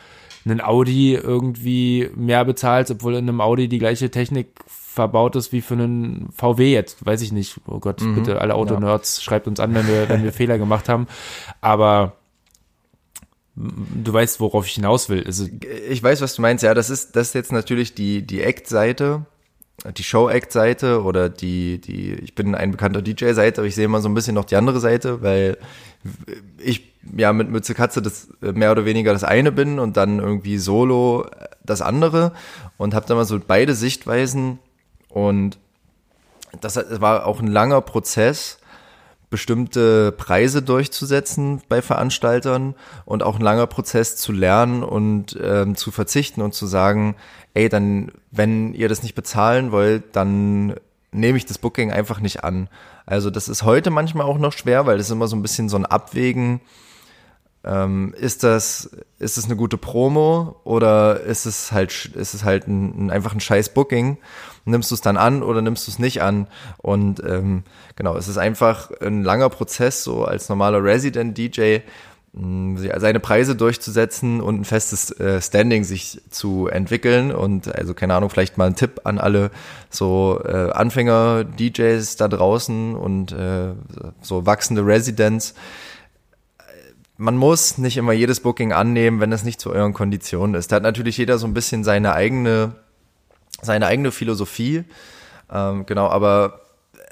einen Audi irgendwie mehr bezahlst, obwohl in einem Audi die gleiche Technik verbaut ist wie für einen VW jetzt, weiß ich nicht. Oh Gott, mhm, bitte alle Autonerds ja. schreibt uns an, wenn wir, wenn wir [LAUGHS] Fehler gemacht haben. Aber du weißt, worauf ich hinaus will. Also, ich weiß, was du meinst. Ja, das ist, das ist jetzt natürlich die, die Act-Seite. Die Show-Act-Seite oder die, die, ich bin ein bekannter DJ-Seite, aber ich sehe immer so ein bisschen noch die andere Seite, weil ich ja mit Mütze Katze das mehr oder weniger das eine bin und dann irgendwie solo das andere und habe dann mal so beide Sichtweisen und das war auch ein langer Prozess, bestimmte Preise durchzusetzen bei Veranstaltern und auch ein langer Prozess zu lernen und ähm, zu verzichten und zu sagen, ey, dann, wenn ihr das nicht bezahlen wollt, dann nehme ich das Booking einfach nicht an. Also das ist heute manchmal auch noch schwer, weil das ist immer so ein bisschen so ein Abwägen. Ähm, ist das, ist es eine gute Promo oder ist es halt, ist es halt ein, ein einfach ein scheiß Booking? nimmst du es dann an oder nimmst du es nicht an? Und ähm, genau, es ist einfach ein langer Prozess, so als normaler Resident-DJ seine Preise durchzusetzen und ein festes äh, Standing sich zu entwickeln und also keine Ahnung, vielleicht mal ein Tipp an alle so äh, Anfänger-DJs da draußen und äh, so wachsende Residents. Man muss nicht immer jedes Booking annehmen, wenn es nicht zu euren Konditionen ist. Da hat natürlich jeder so ein bisschen seine eigene seine eigene Philosophie. Ähm, genau, aber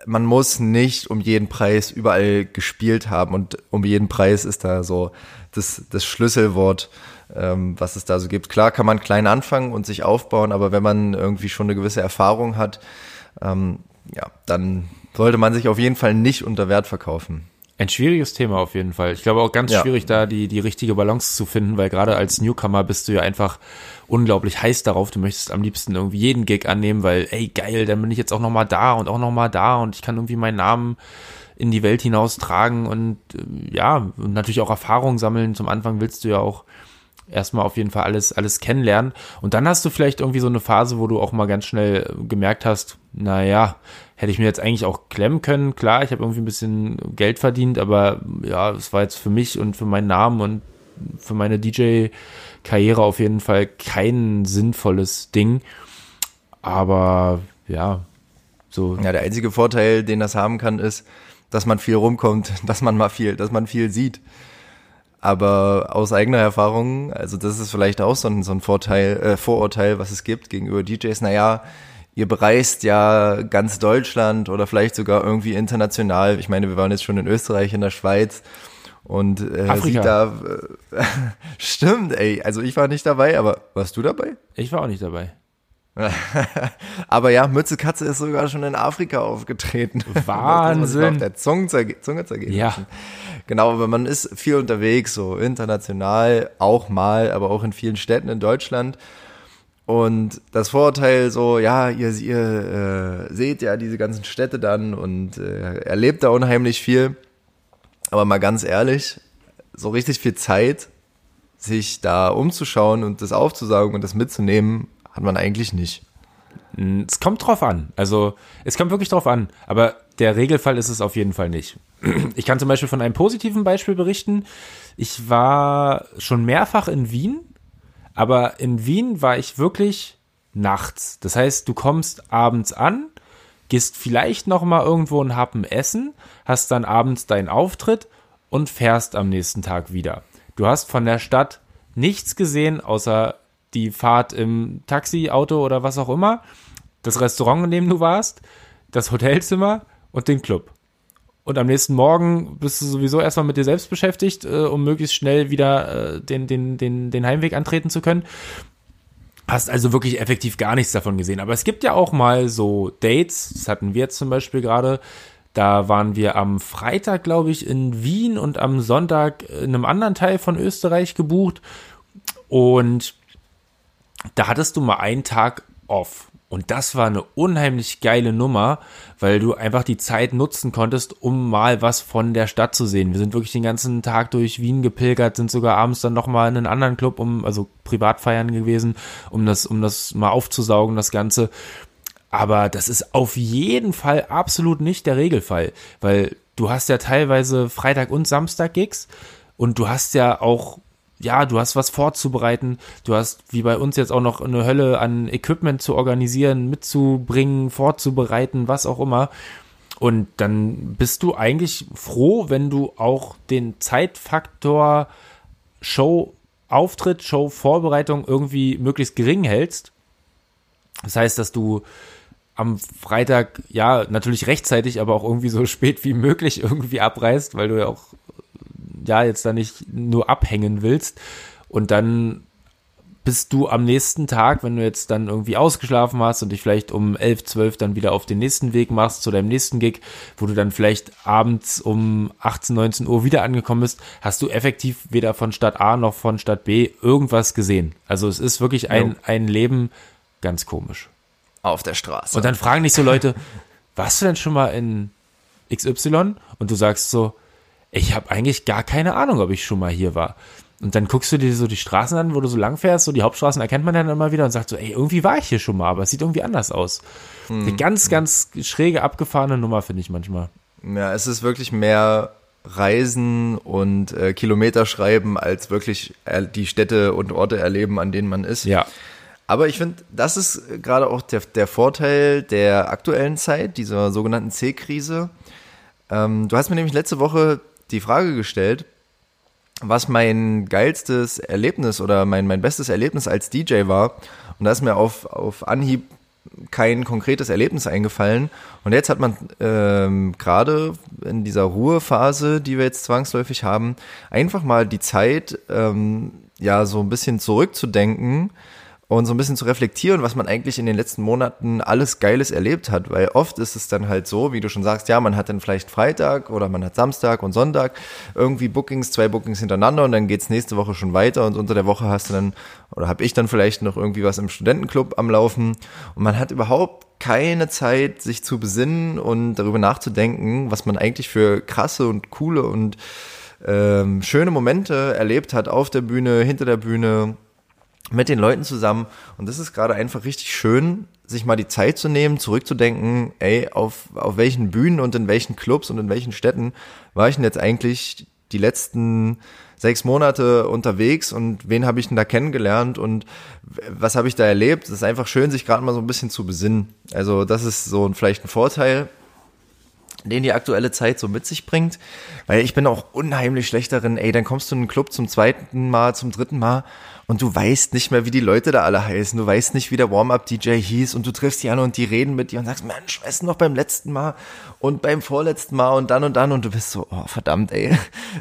man muss nicht um jeden Preis überall gespielt haben und um jeden Preis ist da so das, das Schlüsselwort, ähm, was es da so gibt. Klar kann man klein anfangen und sich aufbauen, aber wenn man irgendwie schon eine gewisse Erfahrung hat, ähm, ja, dann sollte man sich auf jeden Fall nicht unter Wert verkaufen. Ein schwieriges Thema auf jeden Fall. Ich glaube auch ganz ja. schwierig, da die, die richtige Balance zu finden, weil gerade als Newcomer bist du ja einfach unglaublich heiß darauf. Du möchtest am liebsten irgendwie jeden Gig annehmen, weil, ey, geil, dann bin ich jetzt auch nochmal da und auch nochmal da und ich kann irgendwie meinen Namen in die Welt hinaus tragen und äh, ja, und natürlich auch Erfahrung sammeln. Zum Anfang willst du ja auch erstmal auf jeden Fall alles, alles kennenlernen. Und dann hast du vielleicht irgendwie so eine Phase, wo du auch mal ganz schnell gemerkt hast, naja, hätte ich mir jetzt eigentlich auch klemmen können. Klar, ich habe irgendwie ein bisschen Geld verdient, aber ja, es war jetzt für mich und für meinen Namen und für meine DJ-Karriere auf jeden Fall kein sinnvolles Ding. Aber ja, so. Ja, der einzige Vorteil, den das haben kann, ist, dass man viel rumkommt, [LAUGHS] dass man mal viel, dass man viel sieht. Aber aus eigener Erfahrung, also das ist vielleicht auch so ein, so ein Vorteil, äh, Vorurteil, was es gibt gegenüber DJs. Naja, ihr bereist ja ganz Deutschland oder vielleicht sogar irgendwie international. Ich meine, wir waren jetzt schon in Österreich, in der Schweiz und äh, Afrika. da äh, [LAUGHS] stimmt, ey. Also ich war nicht dabei, aber warst du dabei? Ich war auch nicht dabei. [LAUGHS] aber ja, Mütze Katze ist sogar schon in Afrika aufgetreten. [LAUGHS] Wahnsinn. auf der Zunge, zerge Zunge zergehen. Ja. Genau, aber man ist viel unterwegs, so international auch mal, aber auch in vielen Städten in Deutschland. Und das Vorurteil so, ja, ihr, ihr äh, seht ja diese ganzen Städte dann und äh, erlebt da unheimlich viel. Aber mal ganz ehrlich, so richtig viel Zeit, sich da umzuschauen und das aufzusaugen und das mitzunehmen, hat man eigentlich nicht. Es kommt drauf an. Also, es kommt wirklich drauf an. Aber der Regelfall ist es auf jeden Fall nicht. [CLEARS THROAT] Ich kann zum Beispiel von einem positiven Beispiel berichten. Ich war schon mehrfach in Wien, aber in Wien war ich wirklich nachts. Das heißt, du kommst abends an, gehst vielleicht noch mal irgendwo ein Happen essen, hast dann abends deinen Auftritt und fährst am nächsten Tag wieder. Du hast von der Stadt nichts gesehen, außer die Fahrt im Taxi, Auto oder was auch immer, das Restaurant, in dem du warst, das Hotelzimmer und den Club. Und am nächsten Morgen bist du sowieso erstmal mit dir selbst beschäftigt, äh, um möglichst schnell wieder äh, den, den, den, den Heimweg antreten zu können. Hast also wirklich effektiv gar nichts davon gesehen. Aber es gibt ja auch mal so Dates, das hatten wir jetzt zum Beispiel gerade. Da waren wir am Freitag, glaube ich, in Wien und am Sonntag in einem anderen Teil von Österreich gebucht. Und da hattest du mal einen Tag off. Und das war eine unheimlich geile Nummer, weil du einfach die Zeit nutzen konntest, um mal was von der Stadt zu sehen. Wir sind wirklich den ganzen Tag durch Wien gepilgert, sind sogar abends dann nochmal in einen anderen Club, um, also Privatfeiern gewesen, um das, um das mal aufzusaugen, das Ganze. Aber das ist auf jeden Fall absolut nicht der Regelfall, weil du hast ja teilweise Freitag und Samstag Gigs und du hast ja auch ja, du hast was vorzubereiten, du hast wie bei uns jetzt auch noch eine Hölle an Equipment zu organisieren, mitzubringen, vorzubereiten, was auch immer. Und dann bist du eigentlich froh, wenn du auch den Zeitfaktor Show Auftritt, Show Vorbereitung irgendwie möglichst gering hältst. Das heißt, dass du am Freitag, ja, natürlich rechtzeitig, aber auch irgendwie so [LAUGHS] spät wie möglich irgendwie abreist, weil du ja auch, ja, jetzt da nicht nur abhängen willst. Und dann bist du am nächsten Tag, wenn du jetzt dann irgendwie ausgeschlafen hast und dich vielleicht um 11, 12 dann wieder auf den nächsten Weg machst zu deinem nächsten Gig, wo du dann vielleicht abends um 18, 19 Uhr wieder angekommen bist, hast du effektiv weder von Stadt A noch von Stadt B irgendwas gesehen. Also es ist wirklich ein, ein Leben ganz komisch. Auf der Straße. Und dann fragen dich so Leute, warst du denn schon mal in XY? Und du sagst so, ich habe eigentlich gar keine Ahnung, ob ich schon mal hier war. Und dann guckst du dir so die Straßen an, wo du so lang fährst, so die Hauptstraßen erkennt man dann immer wieder und sagt so, ey, irgendwie war ich hier schon mal, aber es sieht irgendwie anders aus. Hm. Eine ganz, ganz schräge, abgefahrene Nummer, finde ich manchmal. Ja, es ist wirklich mehr Reisen und äh, Kilometer schreiben, als wirklich die Städte und Orte erleben, an denen man ist. Ja. Aber ich finde, das ist gerade auch der, der Vorteil der aktuellen Zeit, dieser sogenannten C-Krise. Ähm, du hast mir nämlich letzte Woche die Frage gestellt, was mein geilstes Erlebnis oder mein, mein bestes Erlebnis als DJ war. Und da ist mir auf, auf Anhieb kein konkretes Erlebnis eingefallen. Und jetzt hat man ähm, gerade in dieser Ruhephase, die wir jetzt zwangsläufig haben, einfach mal die Zeit, ähm, ja, so ein bisschen zurückzudenken und so ein bisschen zu reflektieren, was man eigentlich in den letzten Monaten alles Geiles erlebt hat, weil oft ist es dann halt so, wie du schon sagst, ja, man hat dann vielleicht Freitag oder man hat Samstag und Sonntag irgendwie Bookings, zwei Bookings hintereinander und dann geht's nächste Woche schon weiter und unter der Woche hast du dann oder habe ich dann vielleicht noch irgendwie was im Studentenclub am Laufen. Und man hat überhaupt keine Zeit, sich zu besinnen und darüber nachzudenken, was man eigentlich für krasse und coole und ähm, schöne Momente erlebt hat auf der Bühne, hinter der Bühne mit den Leuten zusammen. Und das ist gerade einfach richtig schön, sich mal die Zeit zu nehmen, zurückzudenken, ey, auf, auf welchen Bühnen und in welchen Clubs und in welchen Städten war ich denn jetzt eigentlich die letzten sechs Monate unterwegs und wen habe ich denn da kennengelernt und was habe ich da erlebt? Es ist einfach schön, sich gerade mal so ein bisschen zu besinnen. Also das ist so vielleicht ein Vorteil, den die aktuelle Zeit so mit sich bringt. Weil ich bin auch unheimlich schlecht darin, ey, dann kommst du in einen Club zum zweiten Mal, zum dritten Mal und du weißt nicht mehr, wie die Leute da alle heißen. Du weißt nicht, wie der Warm-Up-DJ hieß und du triffst die an und die reden mit dir und sagst, Mensch, weißt du noch beim letzten Mal und beim vorletzten Mal und dann und dann und du bist so, oh verdammt, ey,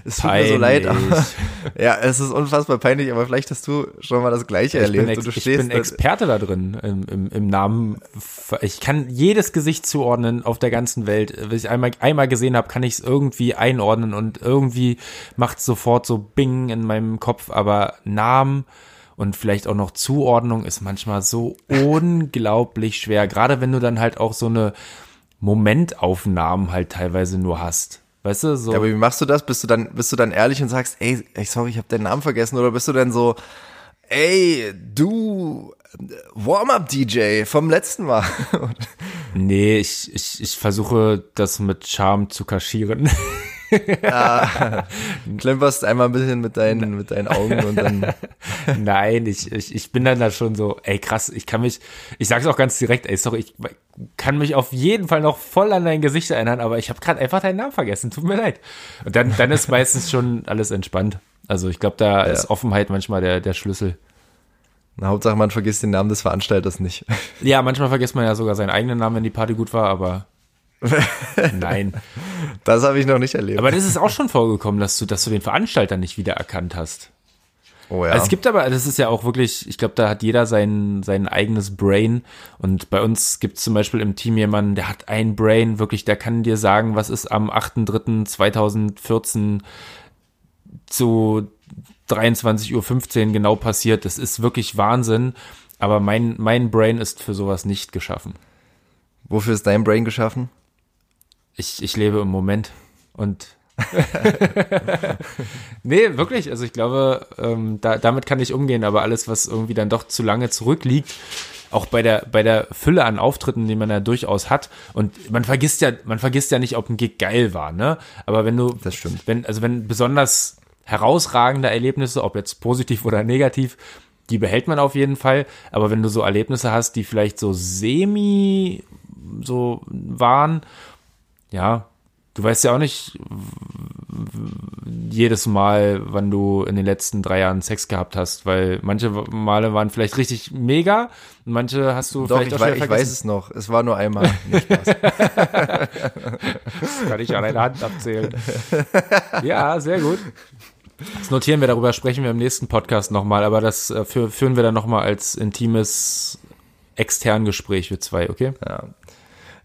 es tut peinlich. mir so leid. Aber, [LAUGHS] ja, es ist unfassbar peinlich, aber vielleicht hast du schon mal das Gleiche ich erlebt. Bin und du ich bin Experte da drin im, im, im Namen. Ich kann jedes Gesicht zuordnen auf der ganzen Welt. Wenn ich einmal, einmal gesehen habe, kann ich es irgendwie einordnen und irgendwie macht es sofort so Bing in meinem Kopf, aber Namen und vielleicht auch noch Zuordnung ist manchmal so unglaublich schwer. Gerade wenn du dann halt auch so eine Momentaufnahmen halt teilweise nur hast. Weißt du, so. Ja, aber wie machst du das? Bist du dann, bist du dann ehrlich und sagst, ey, sorry, ich habe deinen Namen vergessen? Oder bist du dann so, ey, du Warm-up-DJ vom letzten Mal? [LAUGHS] nee, ich, ich, ich versuche das mit Charme zu kaschieren. [LAUGHS] ah, klemperst einmal ein bisschen mit deinen, mit deinen Augen und dann. [LAUGHS] Nein, ich, ich, ich bin dann da schon so, ey krass, ich kann mich, ich sag's auch ganz direkt, ey, sorry, ich kann mich auf jeden Fall noch voll an dein Gesicht erinnern, aber ich habe gerade einfach deinen Namen vergessen, tut mir leid. Und dann, dann ist meistens schon alles entspannt. Also ich glaube, da ja. ist Offenheit manchmal der, der Schlüssel. Na, Hauptsache, man vergisst den Namen des Veranstalters nicht. Ja, manchmal vergisst man ja sogar seinen eigenen Namen, wenn die Party gut war, aber Nein. [LAUGHS] Das habe ich noch nicht erlebt. Aber das ist auch schon vorgekommen, dass du, dass du den Veranstalter nicht wiedererkannt hast. Oh ja. Also es gibt aber, das ist ja auch wirklich, ich glaube, da hat jeder sein, sein eigenes Brain. Und bei uns gibt es zum Beispiel im Team jemanden, der hat ein Brain, wirklich, der kann dir sagen, was ist am 8.3.2014 zu 23.15 Uhr genau passiert. Das ist wirklich Wahnsinn. Aber mein, mein Brain ist für sowas nicht geschaffen. Wofür ist dein Brain geschaffen? Ich, ich lebe im Moment und [LAUGHS] nee, wirklich. Also ich glaube, ähm, da, damit kann ich umgehen, aber alles, was irgendwie dann doch zu lange zurückliegt, auch bei der, bei der Fülle an Auftritten, die man ja durchaus hat. Und man vergisst ja, man vergisst ja nicht, ob ein Gig geil war, ne? Aber wenn du, das stimmt. wenn, also wenn besonders herausragende Erlebnisse, ob jetzt positiv oder negativ, die behält man auf jeden Fall. Aber wenn du so Erlebnisse hast, die vielleicht so semi so waren, ja, du weißt ja auch nicht jedes Mal, wann du in den letzten drei Jahren Sex gehabt hast, weil manche Male waren vielleicht richtig mega manche hast du Doch, vielleicht ich, auch wei schon ich weiß es noch. Es war nur einmal. [LAUGHS] Nee, Spaß. Kann ich an einer Hand abzählen. ja, sehr gut. Das notieren wir, darüber sprechen wir im nächsten Podcast nochmal, aber das äh, führen wir dann nochmal als intimes extern Gespräch wir zwei, okay? Ja.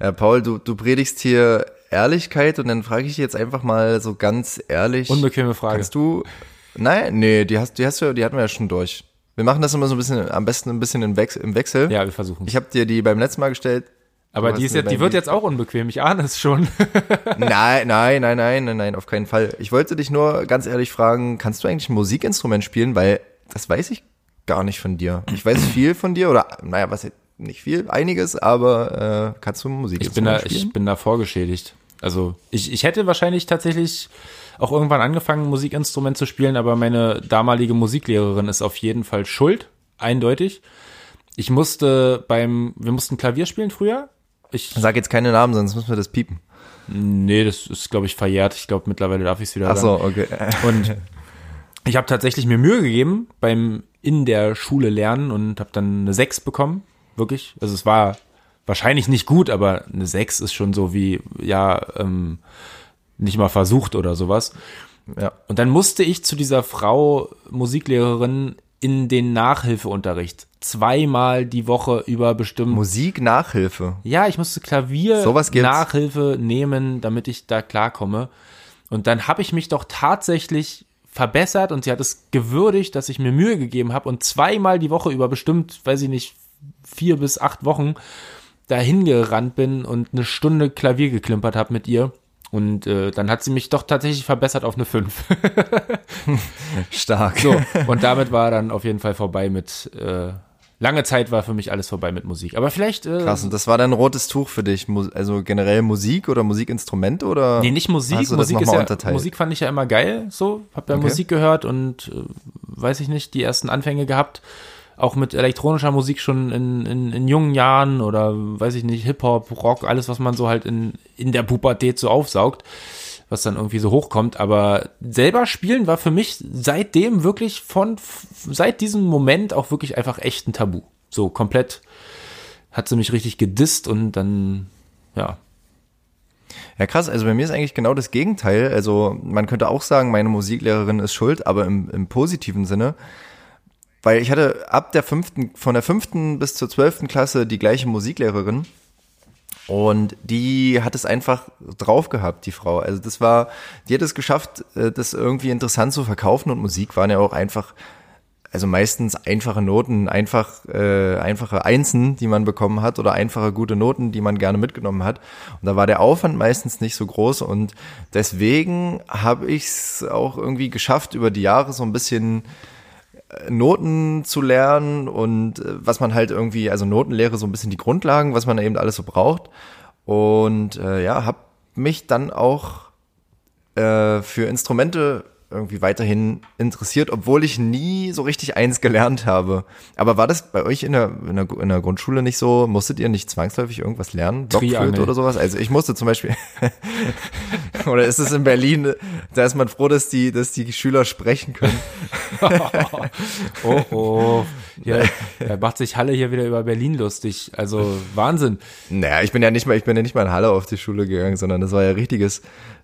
Ja, Paul, du, du predigst hier Ehrlichkeit und dann frage ich dich jetzt einfach mal so ganz ehrlich. Unbequeme Frage. Kannst du. Nein, nee, die hast, die hast du, die hatten wir ja schon durch. Wir machen das immer so ein bisschen, am besten ein bisschen im Wechsel. Im Wechsel. Ja, wir versuchen Ich habe dir die beim letzten Mal gestellt. Aber die, ist jetzt, die wird jetzt auch unbequem, ich ahne es schon. [LAUGHS] Nein, [LAUGHS] nein, nein, nein, nein, nein, auf keinen Fall. Ich wollte dich nur ganz ehrlich fragen, kannst du eigentlich ein Musikinstrument spielen? Weil das weiß ich gar nicht von dir. Ich weiß viel von dir oder, naja, was nicht viel, einiges, aber äh, kannst du ein Ich bin da, spielen? ich bin da vorgeschädigt. Also ich, ich hätte wahrscheinlich tatsächlich auch irgendwann angefangen, Musikinstrument zu spielen, aber meine damalige Musiklehrerin ist auf jeden Fall schuld, eindeutig. Ich musste beim, wir mussten Klavier spielen früher. Ich, Sag jetzt keine Namen, sonst müssen wir das piepen. nee, das ist, glaube ich, verjährt. Ich glaube, mittlerweile darf ich es wieder Ach sagen. so, okay. [LAUGHS] Und ich habe tatsächlich mir Mühe gegeben beim in der Schule lernen und habe dann eine 6 bekommen. Wirklich. Also es war wahrscheinlich nicht gut, aber eine 6 ist schon so wie, ja, ähm, nicht mal versucht oder sowas. Ja. Und dann musste ich zu dieser Frau Musiklehrerin in den Nachhilfeunterricht. Zweimal die Woche über bestimmt Musik-Nachhilfe. ja, ich musste Klavier gibt's. Nachhilfe nehmen, damit ich da klarkomme. Und dann habe ich mich doch tatsächlich verbessert und sie hat es gewürdigt, dass ich mir Mühe gegeben habe und zweimal die Woche über bestimmt, weiß ich nicht, vier bis acht Wochen dahin gerannt bin und eine Stunde Klavier geklimpert habe mit ihr. Und äh, dann hat sie mich doch tatsächlich verbessert auf eine 5. [LAUGHS] Stark. So, und damit war dann auf jeden Fall vorbei mit, äh, lange Zeit war für mich alles vorbei mit Musik. Aber vielleicht äh, Krass, und das war dann ein rotes Tuch für dich. Also generell Musik oder Musikinstrumente oder? Nee, nicht Musik. Hast du das Musik, noch ist ja, unterteilt? Musik fand ich ja immer geil, so. Hab ja Okay. Musik gehört und äh, weiß ich nicht, die ersten Anfänge gehabt. Auch mit elektronischer Musik schon in, in, in jungen Jahren oder weiß ich nicht, Hip-Hop, Rock, alles, was man so halt in, in der Pubertät so aufsaugt, was dann irgendwie so hochkommt. Aber selber spielen war für mich seitdem wirklich von, seit diesem Moment auch wirklich einfach echt ein Tabu. So komplett hat sie mich richtig gedisst und dann, ja, Ja, krass. Also bei mir ist eigentlich genau das Gegenteil. Also man könnte auch sagen, meine Musiklehrerin ist schuld, aber im, im positiven Sinne. Weil ich hatte ab der fünften, von der fünften bis zur zwölften Klasse die gleiche Musiklehrerin. Und die hat es einfach drauf gehabt, die Frau. Also das war, die hat es geschafft, äh, das irgendwie interessant zu verkaufen und Musik waren ja auch einfach, also meistens einfache Noten, einfach äh, einfache Einsen, die man bekommen hat oder einfache gute Noten, die man gerne mitgenommen hat. Und da war der Aufwand meistens nicht so groß und deswegen habe ich es auch irgendwie geschafft, über die Jahre so ein bisschen Noten zu lernen und äh, was man halt irgendwie, also Notenlehre so ein bisschen die Grundlagen, was man eben alles so braucht. Und äh, ja, habe mich dann auch äh, für Instrumente irgendwie weiterhin interessiert, obwohl ich nie so richtig eins gelernt habe. Aber war das bei euch in der, in der, in der Grundschule nicht so? Musstet ihr nicht zwangsläufig irgendwas lernen? Blockflöte oder sowas? Also ich musste zum Beispiel, [LAUGHS] oder ist es in Berlin, da ist man froh, dass die, dass die Schüler sprechen können. [LAUGHS] Oh, oh. Ja, da macht sich Halle hier wieder über Berlin lustig. Also Wahnsinn. Naja, ich bin ja nicht mal, ich bin ja nicht mal in Halle auf die Schule gegangen, sondern das war ja richtiges,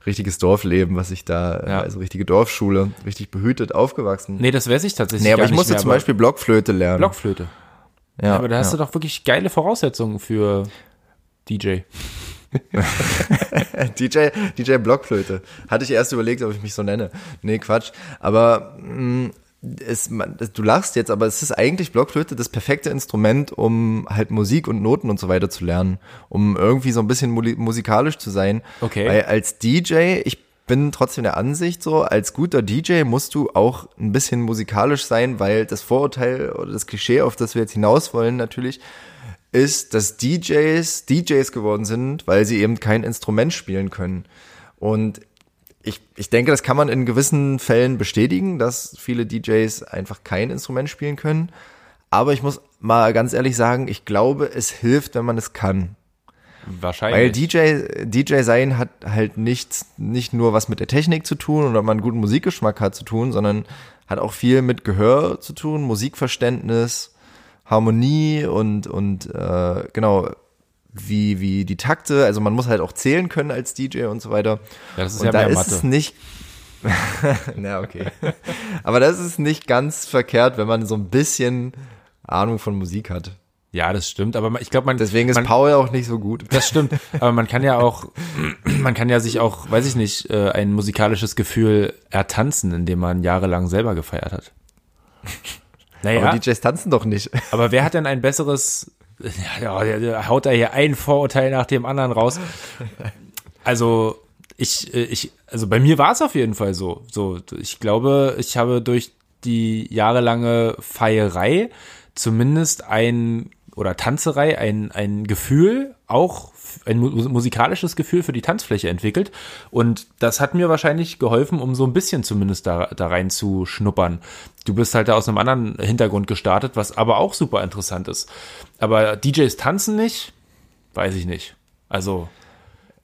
richtiges Dorfleben, was ich da, Ja. also richtige Dorfschule, richtig behütet aufgewachsen. Nee, das weiß ich tatsächlich Nee, aber ich musste mehr, zum Beispiel Blockflöte lernen. Blockflöte. ja, aber da hast ja. du doch wirklich geile Voraussetzungen für DJ. DJ, DJ Blockflöte. Hatte ich erst überlegt, ob ich mich so nenne. Nee, Quatsch. Aber mh, es, man, du lachst jetzt, aber es ist eigentlich Blockflöte das perfekte Instrument, um halt Musik und Noten und so weiter zu lernen, um irgendwie so ein bisschen musikalisch zu sein. Okay. Weil als DJ, ich bin trotzdem der Ansicht so, als guter DJ musst du auch ein bisschen musikalisch sein, weil das Vorurteil oder das Klischee, auf das wir jetzt hinaus wollen natürlich, ist, dass DJs DJs geworden sind, weil sie eben kein Instrument spielen können. Und ich, ich denke, das kann man in gewissen Fällen bestätigen, dass viele DJs einfach kein Instrument spielen können. Aber ich muss mal ganz ehrlich sagen, ich glaube, es hilft, wenn man es kann. Weil Wahrscheinlich. DJ, DJ sein hat halt nicht, nicht nur was mit der Technik zu tun oder ob man einen guten Musikgeschmack hat zu tun, sondern hat auch viel mit Gehör zu tun, Musikverständnis, Harmonie und, und äh, genau, wie, wie die Takte, also man muss halt auch zählen können als DJ und so weiter. ja, das ist und ja da mehr ist Mathe. es nicht. [LAUGHS] Na, okay. Aber das ist nicht ganz verkehrt, wenn man so ein bisschen Ahnung von Musik hat. ja, das stimmt, aber ich glaube, man Deswegen ist man, Paul auch nicht so gut. Das stimmt, aber man kann ja auch, [CLEARS THROAT] man kann ja sich auch, weiß ich nicht, äh, ein musikalisches Gefühl ertanzen, indem man jahrelang selber gefeiert hat. [LAUGHS] Naja, Aber aber, DJs tanzen doch nicht. wer hat denn ein besseres, [LAUGHS] ja, der, der haut da hier ein Vorurteil nach dem anderen raus. Also, ich, äh, ich, also bei mir war es auf jeden Fall so. So, ich glaube, ich habe durch die jahrelange Feierei zumindest ein oder Tanzerei ein, ein Gefühl, auch ein mu- musikalisches Gefühl für die Tanzfläche entwickelt. Und das hat mir wahrscheinlich geholfen, um so ein bisschen zumindest da, da rein zu schnuppern. Du bist halt da aus einem anderen Hintergrund gestartet, was aber auch super interessant ist. Aber DJs tanzen nicht, weiß ich nicht. Also,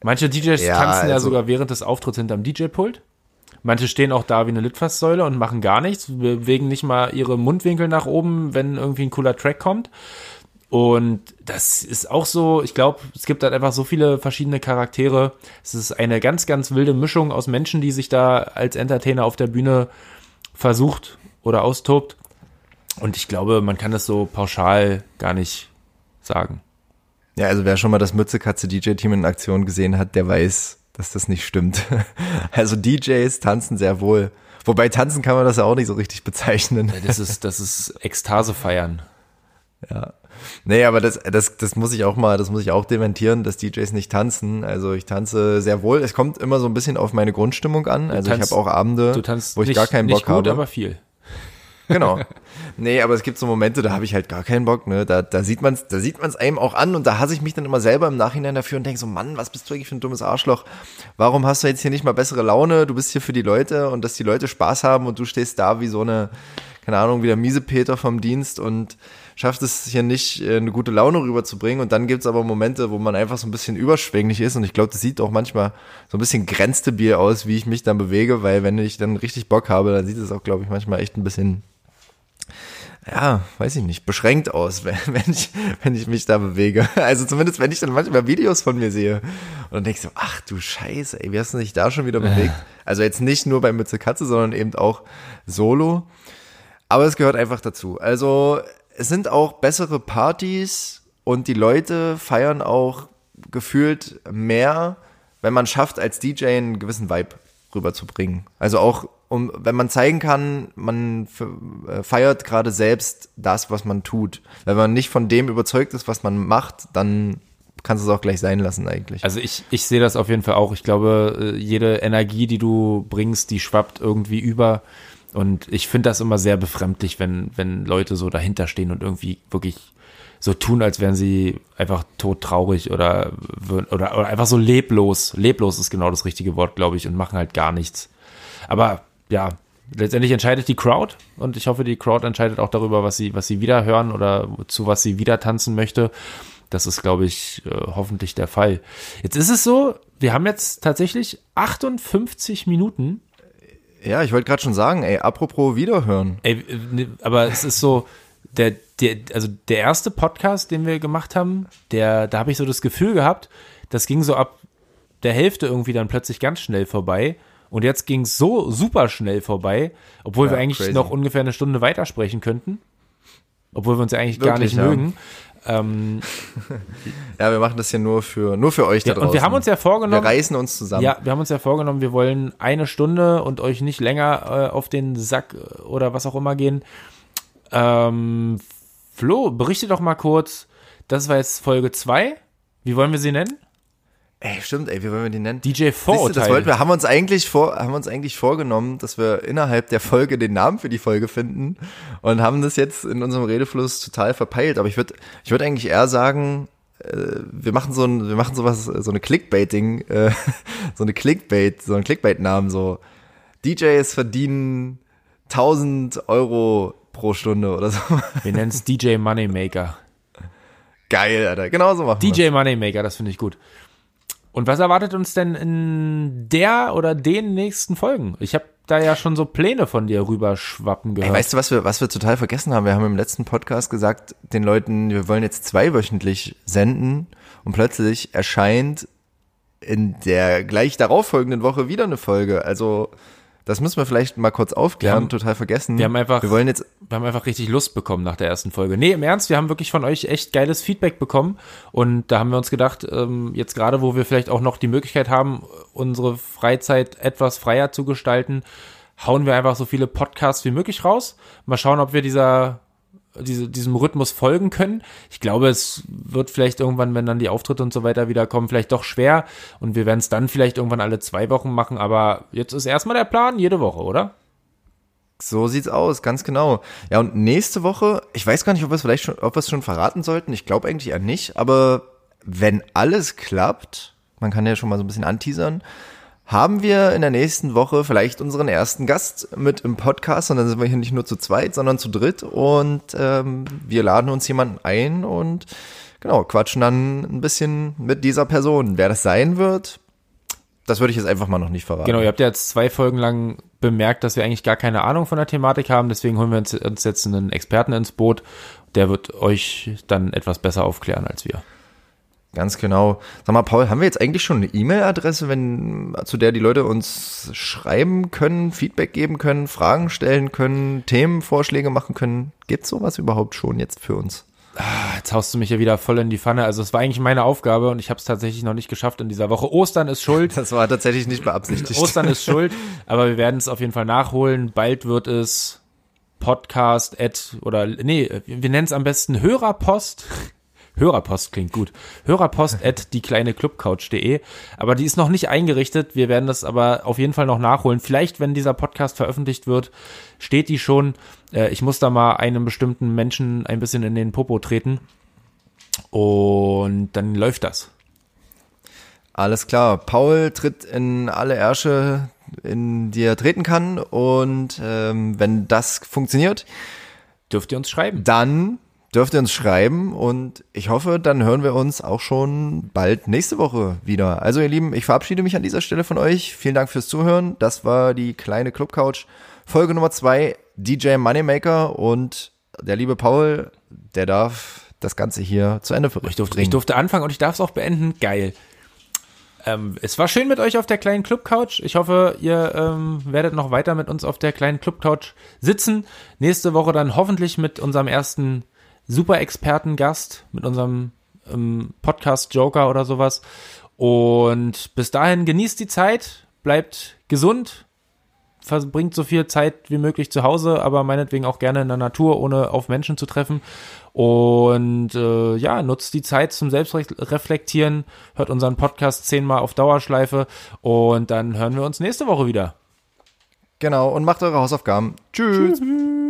manche DJs Ja, tanzen ja also- sogar während des Auftritts hinterm DJ-Pult. Manche stehen auch da wie eine Litfaßsäule und machen gar nichts, bewegen nicht mal ihre Mundwinkel nach oben, wenn irgendwie ein cooler Track kommt. Und das ist auch so, ich glaube, es gibt halt einfach so viele verschiedene Charaktere. Es ist eine ganz, ganz wilde Mischung aus Menschen, die sich da als Entertainer auf der Bühne versucht oder austobt. Und ich glaube, man kann das so pauschal gar nicht sagen. Ja, also wer schon mal das Mütze-Katze-DJ-Team in Aktion gesehen hat, der weiß, dass das nicht stimmt. [LAUGHS] Also DJs tanzen sehr wohl. Wobei tanzen kann man das ja auch nicht so richtig bezeichnen. Das ist, das ist Ekstase feiern. Ja. Nee, aber das, das, das muss ich auch mal, das muss ich auch dementieren, dass DJs nicht tanzen. Also ich tanze sehr wohl. Es kommt immer so ein bisschen auf meine Grundstimmung an. Also tanzt- ich habe auch Abende, wo ich nicht, gar keinen nicht Bock gut, habe. aber viel. Genau. Nee, aber es gibt so Momente, da habe ich halt gar keinen Bock, ne? Da, da sieht man's, da sieht man's einem auch an und da hasse ich mich dann immer selber im Nachhinein dafür und denke so, Mann, was bist du eigentlich für ein dummes Arschloch? Warum hast du jetzt hier nicht mal bessere Laune? Du bist hier für die Leute und dass die Leute Spaß haben und du stehst da wie so eine, keine Ahnung, wie der miese Peter vom Dienst und schaffst es hier nicht, äh, eine gute Laune rüberzubringen. Und dann gibt's aber Momente, wo man einfach so ein bisschen überschwänglich ist. Und ich glaube, das sieht auch manchmal so ein bisschen grenzdebil aus, wie ich mich dann bewege, weil wenn ich dann richtig Bock habe, dann sieht es auch, glaube ich, manchmal echt ein bisschen ja, weiß ich nicht, beschränkt aus, [LAUGHS] wenn, wenn, ich, wenn ich mich da bewege. Also zumindest, wenn ich dann manchmal Videos von mir sehe und dann denke ich so, ach du Scheiße, ey, wie hast du dich da schon wieder bewegt? Also jetzt nicht nur bei Mütze Katze, sondern eben auch solo. Aber es gehört einfach dazu. Also es sind auch bessere Partys und die Leute feiern auch gefühlt mehr, wenn man schafft, als DJ einen gewissen Vibe rüberzubringen. Also auch, um, wenn man zeigen kann, man äh, feiert gerade selbst das, was man tut. Wenn man nicht von dem überzeugt ist, was man macht, dann kannst du es auch gleich sein lassen eigentlich. Also ich, ich sehe das auf jeden Fall auch. Ich glaube, äh, jede Energie, die du bringst, die schwappt irgendwie über. Und ich finde das immer sehr befremdlich, wenn, wenn Leute so dahinter stehen und irgendwie wirklich so tun, als wären sie einfach todtraurig oder, oder, oder einfach so leblos. Leblos ist genau das richtige Wort, glaube ich, und machen halt gar nichts. Aber ja, letztendlich entscheidet die Crowd und ich hoffe, die Crowd entscheidet auch darüber, was sie, was sie wieder hören oder zu was sie wieder tanzen möchte. Das ist, glaube ich, äh, hoffentlich der Fall. Jetzt ist es so, wir haben jetzt tatsächlich 58 Minuten. ja, ich wollte gerade schon sagen, ey, apropos Wiederhören. Ey, ne, aber es ist so, der, der, also der erste Podcast, den wir gemacht haben, der, da habe ich so das Gefühl gehabt, das ging so ab der Hälfte irgendwie dann plötzlich ganz schnell vorbei. Und jetzt ging es so super schnell vorbei, obwohl Ja, wir eigentlich crazy. noch ungefähr eine Stunde weitersprechen könnten. Obwohl wir uns ja eigentlich gar Wirklich, nicht ja. mögen. Ähm, [LAUGHS] Ja, wir machen das hier nur für, nur für euch da ja, draußen. und wir haben uns ja wir vorgenommen, reißen uns zusammen. Ja, wir haben uns ja vorgenommen, wir wollen eine Stunde und euch nicht länger äh, auf den Sack äh, oder was auch immer gehen. Ähm, Flo, berichte doch mal kurz, das war jetzt Folge 2. Wie wollen wir sie nennen? Ey, stimmt, ey, wie wollen wir die nennen? DJ Vorurteil. das wollten wir, haben uns eigentlich vor, haben uns eigentlich vorgenommen, dass wir innerhalb der Folge den Namen für die Folge finden und haben das jetzt in unserem Redefluss total verpeilt. Aber ich würde, ich würde eigentlich eher sagen, äh, wir machen so ein, wir machen sowas, so eine Clickbaiting, äh, [LAUGHS] so eine Clickbait, so einen Clickbait-Namen, so DJs verdienen 1000 Euro pro Stunde oder so. wir nennen es DJ Moneymaker. Geil, Alter. Genau so machen. DJ Moneymaker, das finde ich gut. Und was erwartet uns denn in der oder den nächsten Folgen? Ich habe da ja schon so Pläne von dir rüberschwappen Ey, gehört. weißt du, was wir, was wir total vergessen haben? Wir haben im letzten Podcast gesagt, den Leuten, wir wollen jetzt zweiwöchentlich senden und plötzlich erscheint in der gleich darauffolgenden Woche wieder eine Folge. Also, das müssen wir vielleicht mal kurz aufklären, Wir haben- total vergessen. wir haben einfach- wir wollen jetzt, wir haben einfach richtig Lust bekommen nach der ersten Folge. Nee, im Ernst, wir haben wirklich von euch echt geiles Feedback bekommen. Und da haben wir uns gedacht, ähm, jetzt gerade, wo wir vielleicht auch noch die Möglichkeit haben, unsere Freizeit etwas freier zu gestalten, hauen wir einfach so viele Podcasts wie möglich raus. Mal schauen, ob wir dieser, diese, diesem Rhythmus folgen können. Ich glaube, es wird vielleicht irgendwann, wenn dann die Auftritte und so weiter wieder kommen, vielleicht doch schwer. Und wir werden es dann vielleicht irgendwann alle zwei Wochen machen. Aber jetzt ist erstmal der Plan, jede Woche, oder? so sieht's aus, ganz genau. Ja, und nächste Woche, ich weiß gar nicht, ob wir es vielleicht schon, ob wir es schon verraten sollten. Ich glaube eigentlich eher nicht, aber wenn alles klappt, man kann ja schon mal so ein bisschen anteasern, haben wir in der nächsten Woche vielleicht unseren ersten Gast mit im Podcast und dann sind wir hier nicht nur zu zweit, sondern zu dritt und ähm, wir laden uns jemanden ein und genau, quatschen dann ein bisschen mit dieser Person. Wer das sein wird, das würde ich jetzt einfach mal noch nicht verraten. Genau, ihr habt ja jetzt zwei Folgen lang bemerkt, dass wir eigentlich gar keine Ahnung von der Thematik haben. Deswegen holen wir uns, jetzt einen Experten ins Boot. Der wird euch dann etwas besser aufklären als wir. Ganz genau. Sag mal, Paul, haben wir jetzt eigentlich schon eine E-Mail-Adresse, wenn, zu der die Leute uns schreiben können, Feedback geben können, Fragen stellen können, Themenvorschläge machen können? Gibt's sowas überhaupt schon jetzt für uns? Jetzt haust du mich ja wieder voll in die Pfanne. Also es war eigentlich meine Aufgabe und ich habe es tatsächlich noch nicht geschafft in dieser Woche. Ostern ist schuld. Das war tatsächlich nicht beabsichtigt. Ostern ist [LAUGHS] schuld, aber wir werden es auf jeden Fall nachholen. Bald wird es Podcast at oder nee, wir nennen es am besten Hörerpost. Hörerpost klingt gut. Hörerpost at die kleine Clubcouch.de. Aber die ist noch nicht eingerichtet. Wir werden das aber auf jeden Fall noch nachholen. Vielleicht, wenn dieser Podcast veröffentlicht wird, steht die schon. Äh, Ich muss da mal einem bestimmten Menschen ein bisschen in den Popo treten. Und dann läuft das. Alles klar. Paul tritt in alle Ärsche, in die er treten kann. Und ähm, wenn das funktioniert, Dürft ihr uns schreiben. dann dürft ihr uns schreiben und ich hoffe, dann hören wir uns auch schon bald nächste Woche wieder. Also ihr Lieben, ich verabschiede mich an dieser Stelle von euch. Vielen Dank fürs Zuhören. Das war die kleine Club Couch Folge Nummer zwei DJ Moneymaker und der liebe Paul, der darf das Ganze hier zu Ende Ich durfte, ich durfte anfangen und ich darf es auch beenden. Geil. Ähm, es war schön mit euch auf der kleinen Club-Couch. Ich hoffe, ihr ähm, werdet noch weiter mit uns auf der kleinen Club-Couch sitzen. Nächste Woche dann hoffentlich mit unserem ersten Super-Experten-Gast, mit unserem ähm, Podcast-Joker oder sowas. Und bis dahin genießt die Zeit, bleibt gesund, verbringt so viel Zeit wie möglich zu Hause, aber meinetwegen auch gerne in der Natur, ohne auf Menschen zu treffen. Und äh, ja, nutzt die Zeit zum Selbstreflektieren, hört unseren Podcast zehnmal auf Dauerschleife und dann hören wir uns nächste Woche wieder. Genau, und macht eure Hausaufgaben. Tschüss. Tschüss.